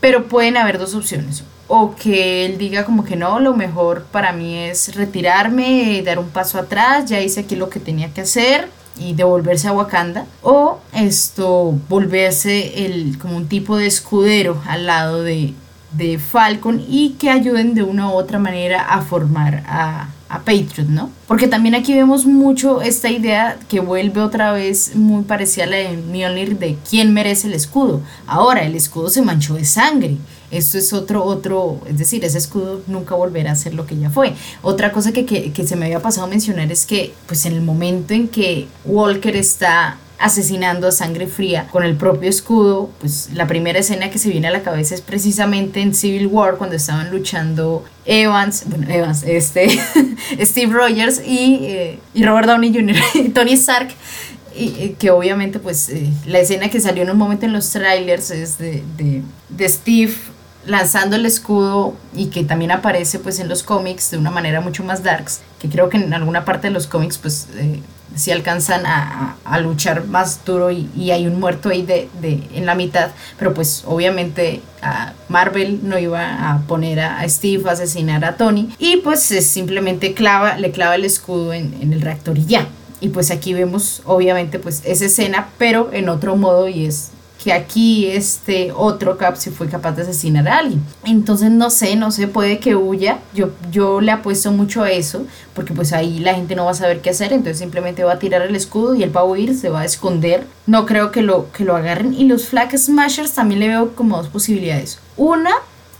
A: pero pueden haber dos opciones o que él diga como que no, lo mejor para mí es retirarme, dar un paso atrás, ya hice aquí lo que tenía que hacer y devolverse a Wakanda o esto volverse el como un tipo de escudero al lado de, de Falcon y que ayuden de una u otra manera a formar a, a Patriot, ¿no? Porque también aquí vemos mucho esta idea que vuelve otra vez muy parecida a la de Mjolnir de quién merece el escudo. Ahora, el escudo se manchó de sangre. Esto es otro, otro, es decir, ese escudo nunca volverá a ser lo que ya fue. Otra cosa que, que, que se me había pasado a mencionar es que, pues en el momento en que Walker está asesinando a sangre fría con el propio escudo, pues la primera escena que se viene a la cabeza es precisamente en Civil War cuando estaban luchando Evans, bueno, Evans, este, Steve Rogers y, eh, y Robert Downey Jr., y Tony Stark, y, que obviamente pues eh, la escena que salió en un momento en los trailers es de, de, de Steve lanzando el escudo y que también aparece pues en los cómics de una manera mucho más darks, que creo que en alguna parte de los cómics pues eh, si alcanzan a, luchar más duro y, hay un muerto ahí de, en la mitad, pero pues obviamente Marvel no iba a poner a, Steve a asesinar a Tony y pues simplemente clava, le clava el escudo en, en el reactor y ya. Y pues aquí vemos obviamente pues esa escena, pero en otro modo y es que aquí este otro Cap si fue capaz de asesinar a alguien. Entonces no sé, no sé, puede que huya. Yo, yo le apuesto mucho a eso, porque pues ahí la gente no va a saber qué hacer, entonces simplemente va a tirar el escudo y él va a huir, se va a esconder. No creo que lo, que lo agarren. Y los Flag Smashers también le veo como dos posibilidades. Una,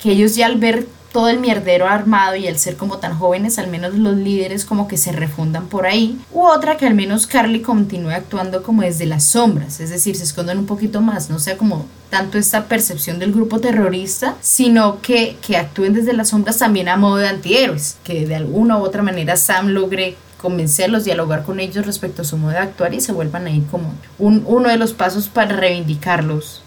A: que ellos ya al ver todo el mierdero armado y el ser como tan jóvenes, al menos los líderes como que se refundan por ahí, u otra que al menos Carly continúe actuando como desde las sombras, es decir, se esconden un poquito más, no sea como tanto esta percepción del grupo terrorista, sino que, que actúen desde las sombras también a modo de antihéroes, que de alguna u otra manera Sam logre convencerlos, dialogar con ellos respecto a su modo de actuar y se vuelvan ahí como un, uno de los pasos para reivindicarlos.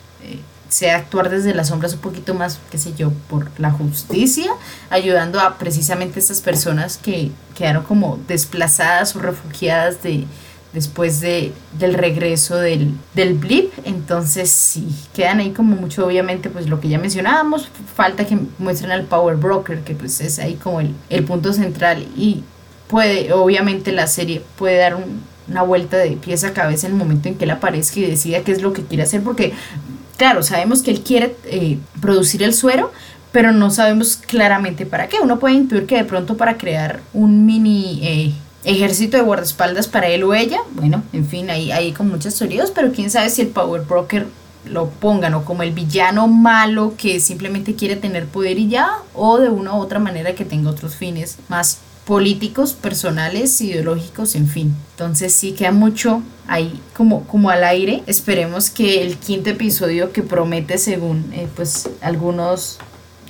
A: Sea actuar desde las sombras un poquito más, qué sé yo, por la justicia, ayudando a precisamente estas personas que quedaron como desplazadas o refugiadas de después de, del regreso del, del blip. Entonces sí, quedan ahí como mucho, obviamente, pues lo que ya mencionábamos, falta que muestren al Power Broker, que pues es ahí como el, el punto central y puede, obviamente la serie puede dar una vuelta de pieza a cabeza en el momento en que él aparezca y decida qué es lo que quiere hacer, porque claro, sabemos que él quiere eh, producir el suero, pero no sabemos claramente para qué. Uno puede intuir que de pronto para crear un mini eh, ejército de guardaespaldas para él o ella, bueno, en fin, ahí hay con muchas teorías, pero quién sabe si el Power Broker lo pongan o como el villano malo que simplemente quiere tener poder y ya, o de una u otra manera que tenga otros fines más políticos, personales, ideológicos, en fin. Entonces sí queda mucho ahí como, como al aire. Esperemos que el quinto episodio que promete según eh, pues algunos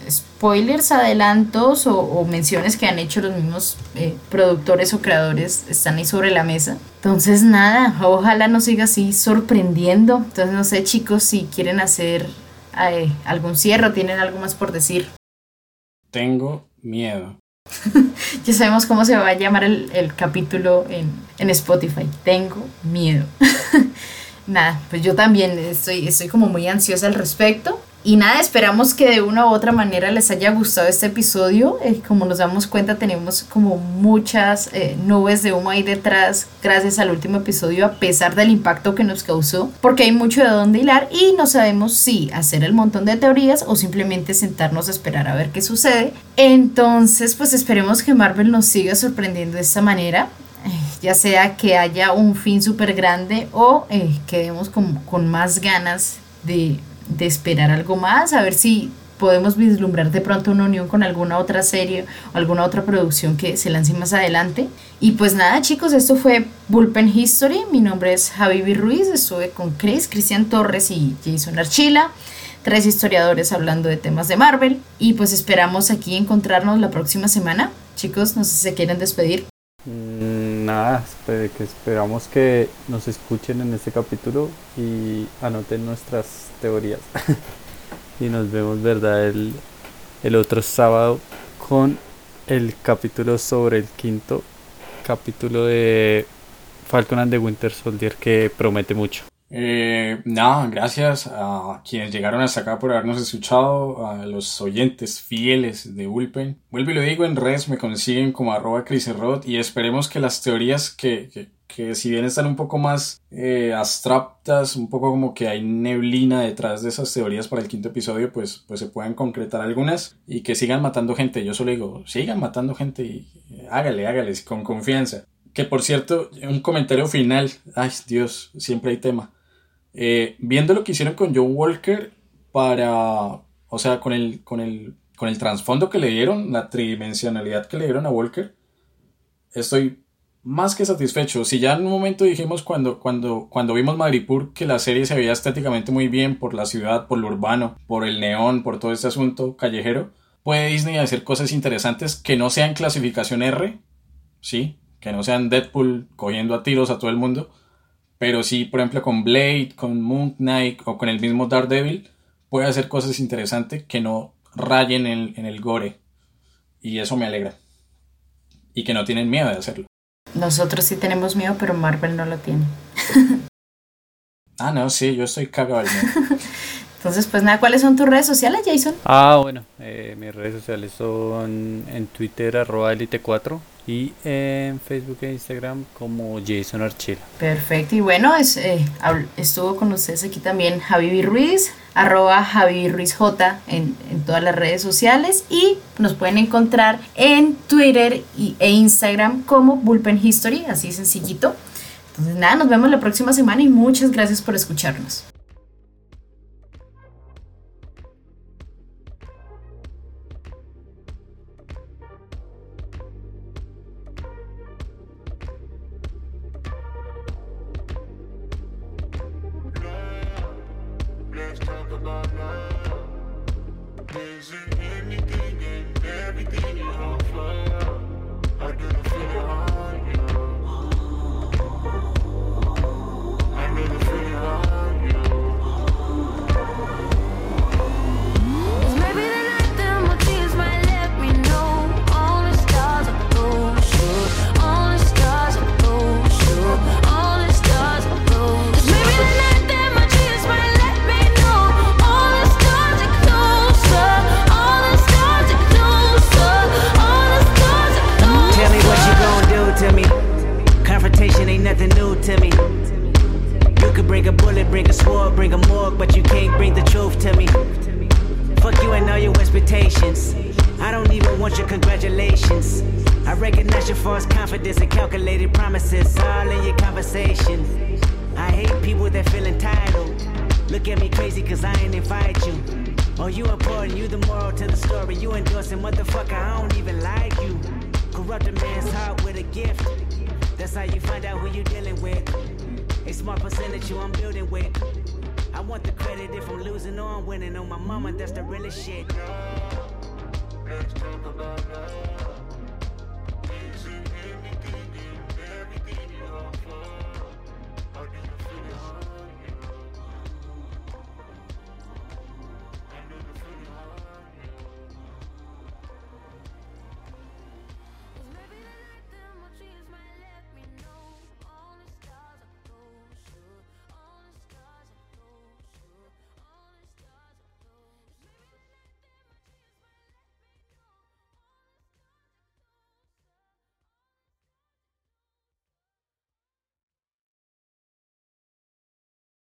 A: spoilers, adelantos o, menciones que han hecho los mismos eh, productores o creadores están ahí sobre la mesa. Entonces nada, ojalá nos siga así sorprendiendo. Entonces no sé chicos si quieren hacer eh, algún cierre o tienen algo más por decir.
C: Tengo miedo.
A: ya sabemos cómo se va a llamar el, el capítulo en, en Spotify. Tengo miedo. Nada, pues yo también estoy, estoy como muy ansiosa al respecto. Y nada, esperamos que de una u otra manera les haya gustado este episodio. Eh, como nos damos cuenta, tenemos como muchas eh, nubes de humo ahí detrás gracias al último episodio, a pesar del impacto que nos causó, porque hay mucho de dónde hilar y no sabemos si hacer el montón de teorías o simplemente sentarnos a esperar a ver qué sucede. Entonces, pues esperemos que Marvel nos siga sorprendiendo de esta manera eh, ya sea que haya un fin súper grande o quedemos con, con más ganas de de esperar algo más, a ver si podemos vislumbrar de pronto una unión con alguna otra serie o alguna otra producción que se lance más adelante. Y pues nada chicos, esto fue Bullpen History, mi nombre es Javi Ruiz, estuve con Chris, Cristian Torres y Jason Archila, tres historiadores hablando de temas de Marvel y pues esperamos aquí encontrarnos la próxima semana. Chicos, no sé si se quieren despedir.
B: Mm, nada, esperamos que nos escuchen en este capítulo y anoten nuestras teorías. y nos vemos, ¿verdad? El, el otro sábado con el capítulo sobre el quinto capítulo de Falcon and the Winter Soldier que promete mucho.
C: Eh, nada, gracias a quienes llegaron hasta acá por habernos escuchado, a los oyentes fieles de Bullpen. Vuelvo y lo digo, en redes me consiguen como arroba y esperemos que las teorías que, que, si bien están un poco más eh, abstractas, un poco como que hay neblina detrás de esas teorías para el quinto episodio, pues, pues se puedan concretar algunas y que sigan matando gente. Yo solo digo, sigan matando gente y hágale, hágale, con confianza. Que por cierto, un comentario final, ay Dios, siempre hay tema. Eh, viendo lo que hicieron con John Walker para, o sea, con el, con el, con el trasfondo que le dieron, la tridimensionalidad que le dieron a Walker, estoy más que satisfecho. Si ya en un momento dijimos cuando, cuando, cuando vimos Madripur que la serie se veía estéticamente muy bien por la ciudad, por lo urbano, por el neón, por todo este asunto callejero, puede Disney hacer cosas interesantes que no sean clasificación R, sí, que no sean Deadpool cogiendo a tiros a todo el mundo, pero sí, por ejemplo, con Blade, con Moon Knight o con el mismo Daredevil, puede hacer cosas interesantes que no rayen en, en el gore. Y eso me alegra. Y que no tienen miedo de hacerlo.
A: Nosotros sí tenemos miedo, pero Marvel no lo tiene.
C: ah, no, sí, yo estoy cagado al miedo.
A: Entonces, pues nada, ¿cuáles son tus redes sociales, Jason?
B: Ah, bueno, eh, mis redes sociales son en Twitter, arroba elite4 y en Facebook e Instagram como Jason Archila.
A: Perfecto, y bueno, es, eh, estuvo con ustedes aquí también Javi Ruiz, arroba Javi Ruiz J en, en, todas las redes sociales y nos pueden encontrar en Twitter y, e Instagram como Bullpen History, así sencillito. Entonces nada, nos vemos la próxima semana y muchas gracias por escucharnos.